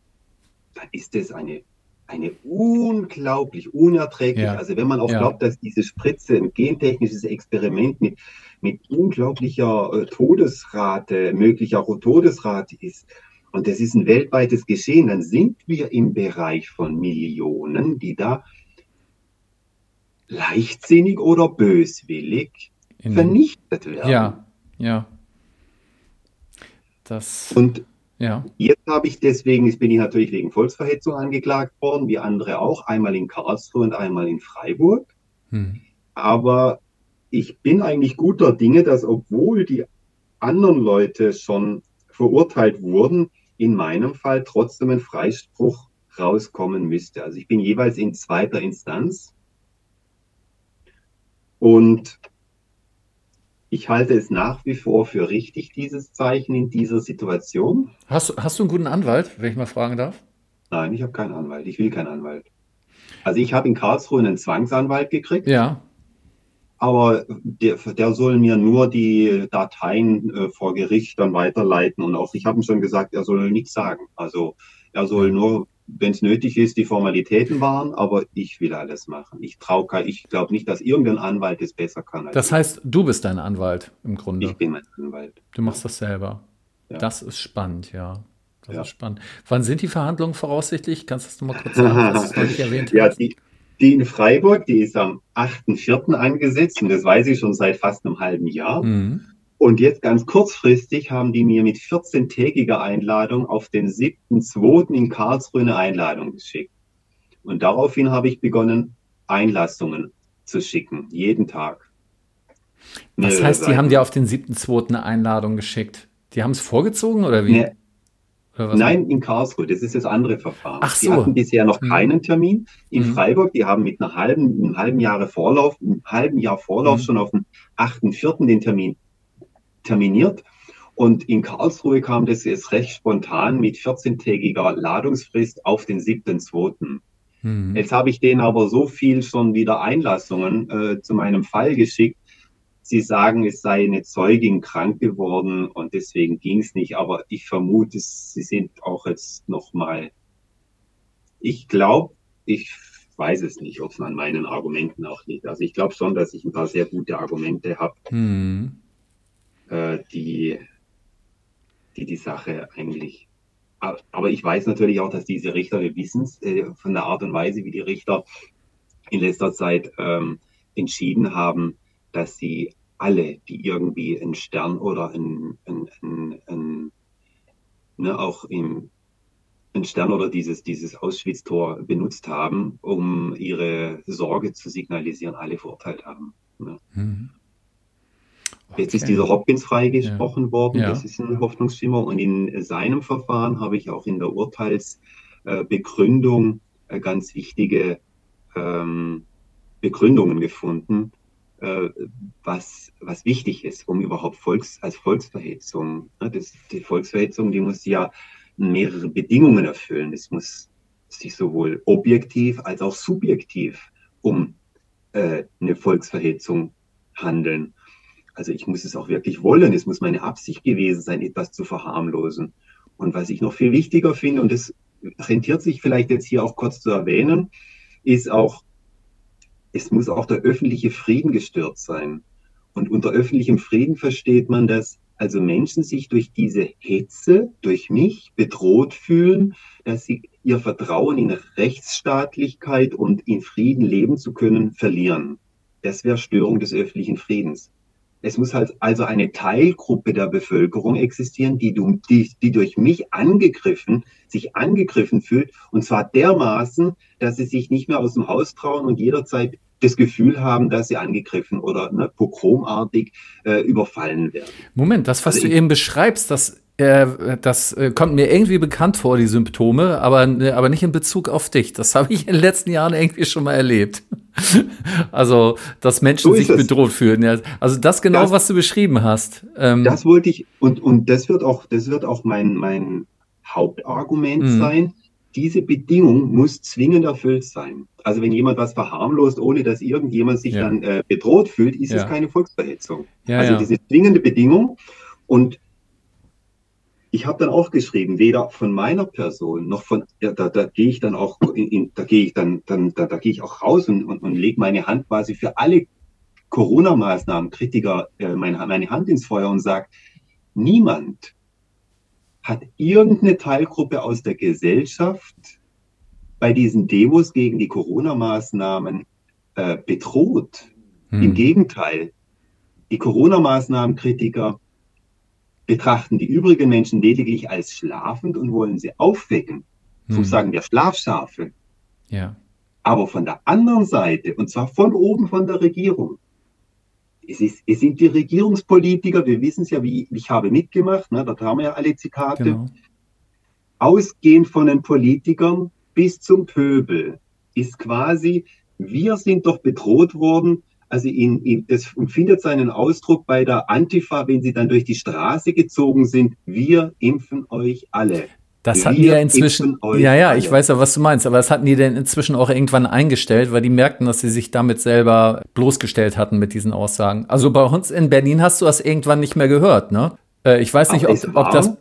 dann ist es eine eine unglaublich unerträglich. Ja. Also wenn man auch ja. glaubt, dass diese Spritze ein gentechnisches Experiment mit, mit unglaublicher äh, Todesrate, möglicher Todesrate ist, und das ist ein weltweites Geschehen, dann sind wir im Bereich von Millionen, die da leichtsinnig oder böswillig In, vernichtet werden. Ja, ja. Das. Und ja. Jetzt habe ich deswegen, jetzt bin ich natürlich wegen Volksverhetzung angeklagt worden, wie andere auch, einmal in Karlsruhe und einmal in Freiburg. Hm. Aber ich bin eigentlich guter Dinge, dass obwohl die anderen Leute schon verurteilt wurden, in meinem Fall trotzdem ein Freispruch rauskommen müsste. Also ich bin jeweils in zweiter Instanz. Und ich halte es nach wie vor für richtig, dieses Zeichen in dieser Situation. Hast, hast du einen guten Anwalt, wenn ich mal fragen darf? Nein, ich habe keinen Anwalt. Ich will keinen Anwalt. Also ich habe in Karlsruhe einen Zwangsanwalt gekriegt. Ja. Aber der, der soll mir nur die Dateien äh, vor Gericht dann weiterleiten. Und auch ich habe ihm schon gesagt, er soll nichts sagen. Also er soll nur wenn es nötig ist, die Formalitäten waren, aber ich will alles machen. Ich traue ich glaube nicht, dass irgendein Anwalt es besser kann. das ich. heißt, du bist dein Anwalt im Grunde. Ich bin mein Anwalt. Du machst das selber. Ja. Das ist spannend, ja. Das ja. ist spannend. Wann sind die Verhandlungen voraussichtlich? Kannst du das nochmal kurz sagen, was du nicht erwähnt? Ja, die, die in Freiburg, die ist am 8.4. angesetzt und das weiß ich schon seit fast einem halben Jahr. Mhm. Und jetzt ganz kurzfristig haben die mir mit 14-tägiger Einladung auf den 7.2. in Karlsruhe eine Einladung geschickt. Und daraufhin habe ich begonnen, Einlassungen zu schicken, jeden Tag. Was heißt, die haben dir auf den 7.2. eine Einladung geschickt? Die haben es vorgezogen oder wie? Nee. Oder Nein, in Karlsruhe. Das ist das andere Verfahren. Ach so. Die hatten bisher noch hm. keinen Termin. In hm. Freiburg, die haben mit einer halben, einem halben Jahre Vorlauf, einem halben Jahr Vorlauf hm. schon auf den 8.4. den Termin terminiert. Und in Karlsruhe kam das jetzt recht spontan mit 14-tägiger Ladungsfrist auf den 7.2. Mhm. Jetzt habe ich denen aber so viel schon wieder Einlassungen äh, zu meinem Fall geschickt. Sie sagen, es sei eine Zeugin krank geworden und deswegen ging es nicht. Aber ich vermute, sie sind auch jetzt nochmal. Ich glaube, ich weiß es nicht, ob es an meinen Argumenten auch liegt. Also ich glaube schon, dass ich ein paar sehr gute Argumente habe. Mhm äh, die, die die Sache eigentlich. Aber ich weiß natürlich auch, dass diese Richter, wir wissen es äh, von der Art und Weise, wie die Richter in letzter Zeit ähm, entschieden haben, dass sie alle, die irgendwie einen Stern oder ein, ein, ein, ein ne, auch im ein Stern oder dieses, dieses Auschwitz-Tor benutzt haben, um ihre Sorge zu signalisieren, alle verurteilt haben. Ne? Mhm. Jetzt ist dieser Hopkins freigesprochen ja. worden, ja. das ist ein Hoffnungsschimmer. Und in seinem Verfahren habe ich auch in der Urteilsbegründung äh, ganz wichtige ähm, Begründungen gefunden, äh, was, was wichtig ist, um überhaupt Volks, als Volksverhetzung, ne, das, die Volksverhetzung, die muss ja mehrere Bedingungen erfüllen. Es muss sich sowohl objektiv als auch subjektiv um äh, eine Volksverhetzung handeln. Also ich muss es auch wirklich wollen. Es muss meine Absicht gewesen sein, etwas zu verharmlosen. Und was ich noch viel wichtiger finde, und das rentiert sich vielleicht jetzt hier auch kurz zu erwähnen, ist auch, es muss auch der öffentliche Frieden gestört sein. Und unter öffentlichem Frieden versteht man, dass also Menschen sich durch diese Hetze, durch mich bedroht fühlen, dass sie ihr Vertrauen in Rechtsstaatlichkeit und in Frieden leben zu können, verlieren. Das wäre Störung des öffentlichen Friedens. Es muss halt also eine Teilgruppe der Bevölkerung existieren, die, die, die durch mich angegriffen, sich angegriffen fühlt, und zwar dermaßen, dass sie sich nicht mehr aus dem Haus trauen und jederzeit das Gefühl haben, dass sie angegriffen oder ne, pogromartig äh, überfallen werden. Moment, das, was also du eben beschreibst, das äh, das äh, kommt mir irgendwie bekannt vor, die Symptome, aber, äh, aber nicht in Bezug auf dich. Das habe ich in den letzten Jahren irgendwie schon mal erlebt. also, dass Menschen so sich es. bedroht fühlen. Ja. Also das genau, das, was du beschrieben hast. Ähm, das wollte ich, und, und das wird auch, das wird auch mein, mein Hauptargument mhm. sein. Diese Bedingung muss zwingend erfüllt sein. Also wenn jemand was verharmlost, ohne dass irgendjemand sich ja. dann äh, bedroht fühlt, ist ja. es keine Volksverhetzung. Ja, also diese zwingende Bedingung. Und ich habe dann auch geschrieben, weder von meiner Person noch von, ja, da, da gehe ich dann auch, in, in, da gehe ich dann, dann da, da gehe ich auch raus und, und, und lege meine Hand quasi für alle Corona-Maßnahmen, Kritiker, äh, meine, meine Hand ins Feuer und sage, niemand hat irgendeine Teilgruppe aus der Gesellschaft bei diesen Demos gegen die Corona-Maßnahmen äh, bedroht. Hm. Im Gegenteil, die Corona-Maßnahmen-Kritiker betrachten die übrigen Menschen lediglich als schlafend und wollen sie aufwecken. So hm. sagen wir Schlafschafe. Ja. Aber von der anderen Seite, und zwar von oben von der Regierung, es, ist, es sind die Regierungspolitiker, wir wissen es ja, wie ich habe mitgemacht, ne, dort haben wir ja alle Zitate, genau. ausgehend von den Politikern bis zum Pöbel, ist quasi, wir sind doch bedroht worden, also in, in, das findet seinen Ausdruck bei der Antifa, wenn sie dann durch die Straße gezogen sind. Wir impfen euch alle. Das hatten die ja inzwischen. Ja, ja, ich weiß ja, was du meinst, aber das hatten die denn inzwischen auch irgendwann eingestellt, weil die merkten, dass sie sich damit selber bloßgestellt hatten mit diesen Aussagen. Also bei uns in Berlin hast du das irgendwann nicht mehr gehört, ne? Äh, ich weiß nicht, ob, ob das.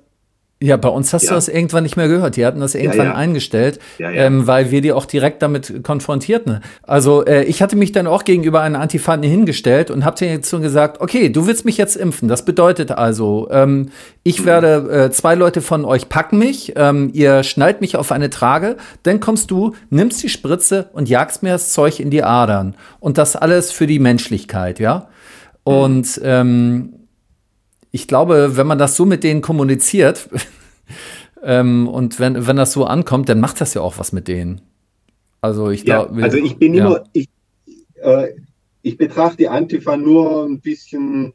Ja, bei uns hast ja. du das irgendwann nicht mehr gehört. Die hatten das irgendwann ja, ja. eingestellt, ähm, weil wir die auch direkt damit konfrontierten. Also äh, ich hatte mich dann auch gegenüber einer Antifanten hingestellt und habe dir jetzt so gesagt, okay, du willst mich jetzt impfen. Das bedeutet also, ähm, ich mhm. werde, äh, zwei Leute von euch packen mich, ähm, ihr schnallt mich auf eine Trage, dann kommst du, nimmst die Spritze und jagst mir das Zeug in die Adern. Und das alles für die Menschlichkeit, ja? Mhm. Und ähm, ich glaube, wenn man das so mit denen kommuniziert ähm, und wenn, wenn das so ankommt, dann macht das ja auch was mit denen. Also ich glaube. Ja, also ich bin ja. immer, ich, äh, ich betrachte die Antifa nur ein bisschen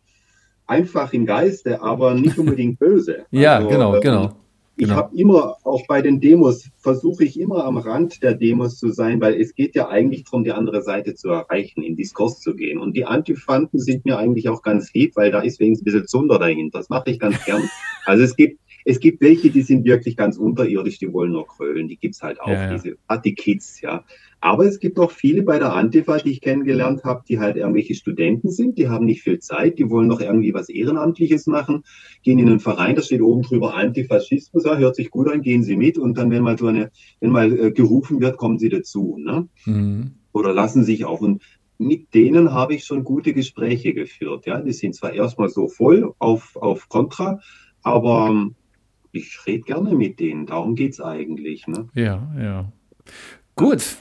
einfach im Geiste, aber nicht unbedingt böse. ja, also, genau, ähm, genau. Ich genau. habe immer, auch bei den Demos, versuche ich immer am Rand der Demos zu sein, weil es geht ja eigentlich darum, die andere Seite zu erreichen, in Diskurs zu gehen. Und die Antifanten sind mir eigentlich auch ganz lieb, weil da ist wenigstens ein bisschen Zunder dahinter. Das mache ich ganz gern. Also es gibt, es gibt welche, die sind wirklich ganz unterirdisch, die wollen nur krölen. Die gibt's halt auch, ja, ja. diese Party-Kids, ja. Aber es gibt auch viele bei der Antifa, die ich kennengelernt habe, die halt irgendwelche Studenten sind, die haben nicht viel Zeit, die wollen noch irgendwie was Ehrenamtliches machen, gehen in einen Verein, da steht oben drüber Antifaschismus, ja, hört sich gut an, gehen sie mit und dann, wenn mal so eine, wenn mal äh, gerufen wird, kommen sie dazu, ne? Mhm. Oder lassen sich auch. Und mit denen habe ich schon gute Gespräche geführt, ja. Die sind zwar erstmal so voll auf, auf Kontra, aber ähm, ich rede gerne mit denen, darum geht es eigentlich, ne? Ja, ja. Gut,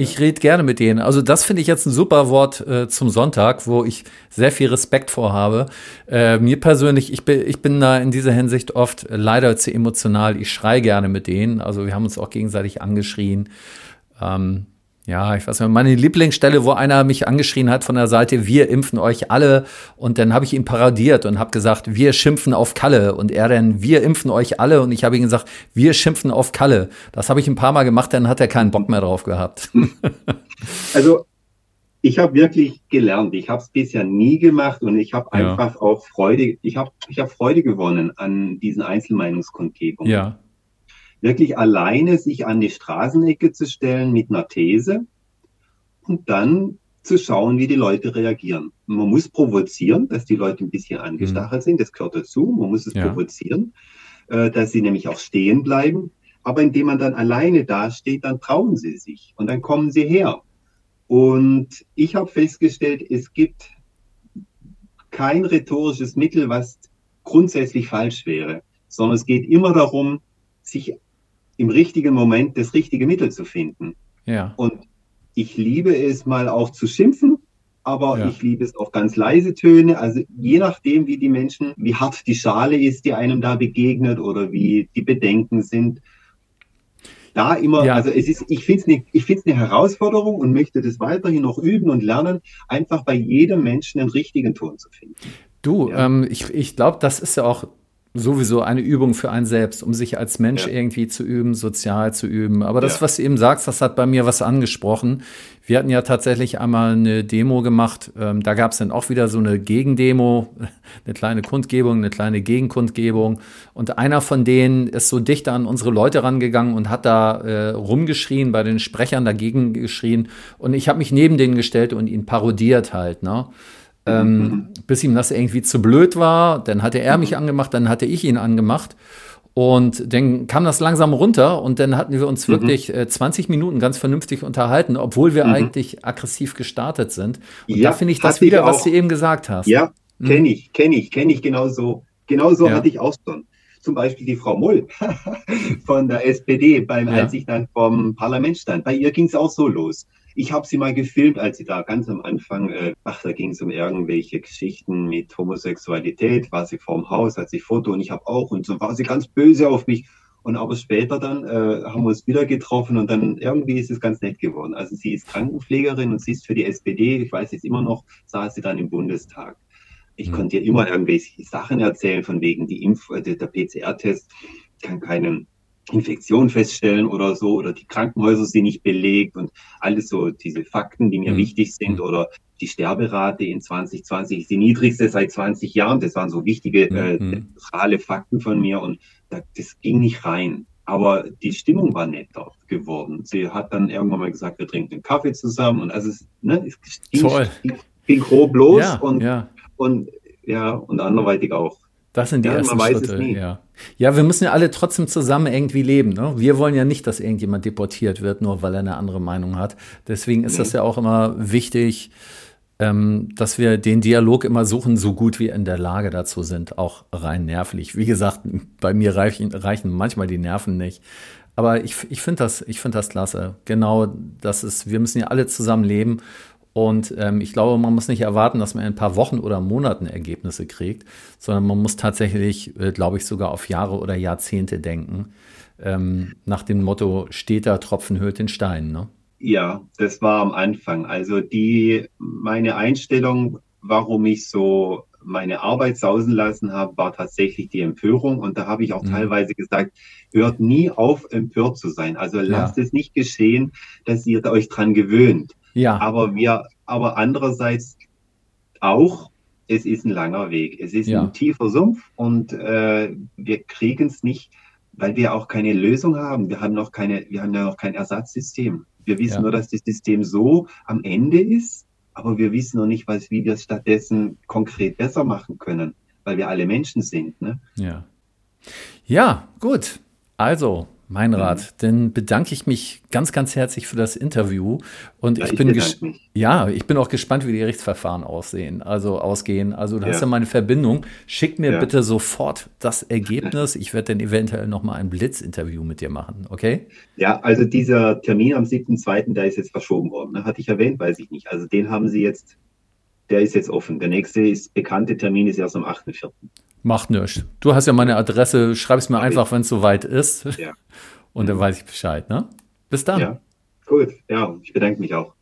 ich rede gerne mit denen. Also das finde ich jetzt ein super Wort äh, zum Sonntag, wo ich sehr viel Respekt vorhabe. Äh, mir persönlich, ich bin, ich bin da in dieser Hinsicht oft leider zu emotional. Ich schreie gerne mit denen. Also wir haben uns auch gegenseitig angeschrien. Ähm, Ja, ich weiß nicht, meine Lieblingsstelle, wo einer mich angeschrien hat von der Seite, wir impfen euch alle. Und dann habe ich ihn paradiert und habe gesagt, wir schimpfen auf Kalle. Und er dann, wir impfen euch alle. Und ich habe ihm gesagt, wir schimpfen auf Kalle. Das habe ich ein paar Mal gemacht, dann hat er keinen Bock mehr drauf gehabt. Also ich habe wirklich gelernt. Ich habe es bisher nie gemacht und ich habe ja. einfach auch Freude, ich habe ich hab Freude gewonnen an diesen Einzelmeinungskundgebungen. Ja. Wirklich alleine sich an die Straßenecke zu stellen mit einer These und dann zu schauen, wie die Leute reagieren. Man muss provozieren, dass die Leute ein bisschen angestachelt mhm. sind, das gehört dazu. Man muss es ja. provozieren, äh, dass sie nämlich auch stehen bleiben. Aber indem man dann alleine dasteht, dann trauen sie sich und dann kommen sie her. Und ich habe festgestellt, es gibt kein rhetorisches Mittel, was grundsätzlich falsch wäre, sondern es geht immer darum, sich im richtigen Moment das richtige Mittel zu finden. Ja. Und ich liebe es mal auch zu schimpfen, aber ja. ich liebe es auch ganz leise Töne. Also je nachdem, wie die Menschen, wie hart die Schale ist, die einem da begegnet oder wie die Bedenken sind, da immer, ja. also es ist, ich finde es eine, ich eine Herausforderung und möchte das weiterhin noch üben und lernen, einfach bei jedem Menschen den richtigen Ton zu finden. Du, ja. ähm, ich, ich glaube, das ist ja auch sowieso eine Übung für einen selbst, um sich als Mensch ja. irgendwie zu üben, sozial zu üben. Aber das, ja. was du eben sagst, das hat bei mir was angesprochen. Wir hatten ja tatsächlich einmal eine Demo gemacht. Ähm, da gab es dann auch wieder so eine Gegendemo, eine kleine Kundgebung, eine kleine Gegenkundgebung. Und einer von denen ist so dicht an unsere Leute rangegangen und hat da äh, rumgeschrien, bei den Sprechern dagegen geschrien. Und ich habe mich neben denen gestellt und ihn parodiert halt. Ne? Ähm, mhm. bis ihm das irgendwie zu blöd war. Dann hatte er mich angemacht, dann hatte ich ihn angemacht. Und dann kam das langsam runter und dann hatten wir uns mhm. wirklich äh, 20 Minuten ganz vernünftig unterhalten, obwohl wir mhm. eigentlich aggressiv gestartet sind. Und ja, da finde ich das wieder, ich was du eben gesagt hast. Ja, mhm. kenne ich, kenne ich, kenne ich genauso. Genauso ja. hatte ich auch schon. Zum Beispiel die Frau Mull von der SPD, beim, ja. als ich dann vom Parlament stand. Bei ihr ging es auch so los. Ich habe sie mal gefilmt, als sie da ganz am Anfang, äh, ach, da ging es um irgendwelche Geschichten mit Homosexualität, war sie vorm Haus, hat sie Foto und ich habe auch und so war sie ganz böse auf mich. Und aber später dann äh, haben wir uns wieder getroffen und dann irgendwie ist es ganz nett geworden. Also sie ist Krankenpflegerin und sie ist für die SPD, ich weiß jetzt immer noch, saß sie dann im Bundestag. Ich mhm. konnte ihr immer irgendwelche Sachen erzählen, von wegen die Impf, äh, der PCR-Test kann keinen Infektion feststellen oder so, oder die Krankenhäuser sind nicht belegt und alles so diese Fakten, die mir mhm. wichtig sind, mhm. oder die Sterberate in 2020 ist die niedrigste seit 20 Jahren. Das waren so wichtige, äh, mhm. zentrale Fakten von mir und das ging nicht rein. Aber die Stimmung war netter geworden. Sie hat dann irgendwann mal gesagt, wir trinken einen Kaffee zusammen und also es, ne, es ging, ging, ging grob los ja, und, ja. und ja, und anderweitig auch. Das sind die ja, ersten Schritte. Ja. ja, wir müssen ja alle trotzdem zusammen irgendwie leben. Ne? Wir wollen ja nicht, dass irgendjemand deportiert wird, nur weil er eine andere Meinung hat. Deswegen ist nee. das ja auch immer wichtig, ähm, dass wir den Dialog immer suchen, so gut wir in der Lage dazu sind, auch rein nervlich. Wie gesagt, bei mir reichen, reichen manchmal die Nerven nicht. Aber ich, ich finde das, find das klasse. Genau, das ist, wir müssen ja alle zusammen leben und ähm, ich glaube, man muss nicht erwarten, dass man in ein paar Wochen oder Monaten Ergebnisse kriegt, sondern man muss tatsächlich, äh, glaube ich, sogar auf Jahre oder Jahrzehnte denken. Ähm, nach dem Motto, steter Tropfen hüllt den Stein. Ne? Ja, das war am Anfang. Also die, meine Einstellung, warum ich so meine Arbeit sausen lassen habe, war tatsächlich die Empörung. Und da habe ich auch mhm. teilweise gesagt, hört nie auf, empört zu sein. Also lasst ja. es nicht geschehen, dass ihr euch dran gewöhnt. Ja. Aber wir, aber andererseits auch, es ist ein langer Weg. Es ist ja. ein tiefer Sumpf und äh, wir kriegen es nicht, weil wir auch keine Lösung haben. Wir haben noch keine, wir haben ja noch kein Ersatzsystem. Wir wissen ja. nur, dass das System so am Ende ist, aber wir wissen noch nicht, was, wie wir es stattdessen konkret besser machen können, weil wir alle Menschen sind. Ne? Ja. Ja, gut. Also, mein Rat. Mhm. Dann bedanke ich mich ganz, ganz herzlich für das Interview. Und ja, ich, ich bin ja, ich bin auch gespannt, wie die Gerichtsverfahren aussehen, also ausgehen. Also du ja. hast ja meine Verbindung. Schick mir ja. bitte sofort das Ergebnis. Ich werde dann eventuell nochmal ein Blitzinterview mit dir machen, okay? Ja, also dieser Termin am 7.2., der ist jetzt verschoben worden. Ne? Hatte ich erwähnt, weiß ich nicht. Also den haben sie jetzt, der ist jetzt offen. Der nächste ist, bekannte Termin ist erst am 8.4. Macht nichts. Du hast ja meine Adresse, schreib es mir Mach einfach, wenn es soweit ist. Ja. Und dann weiß ich Bescheid, ne? Bis dann. Ja. Gut, ja, ich bedanke mich auch.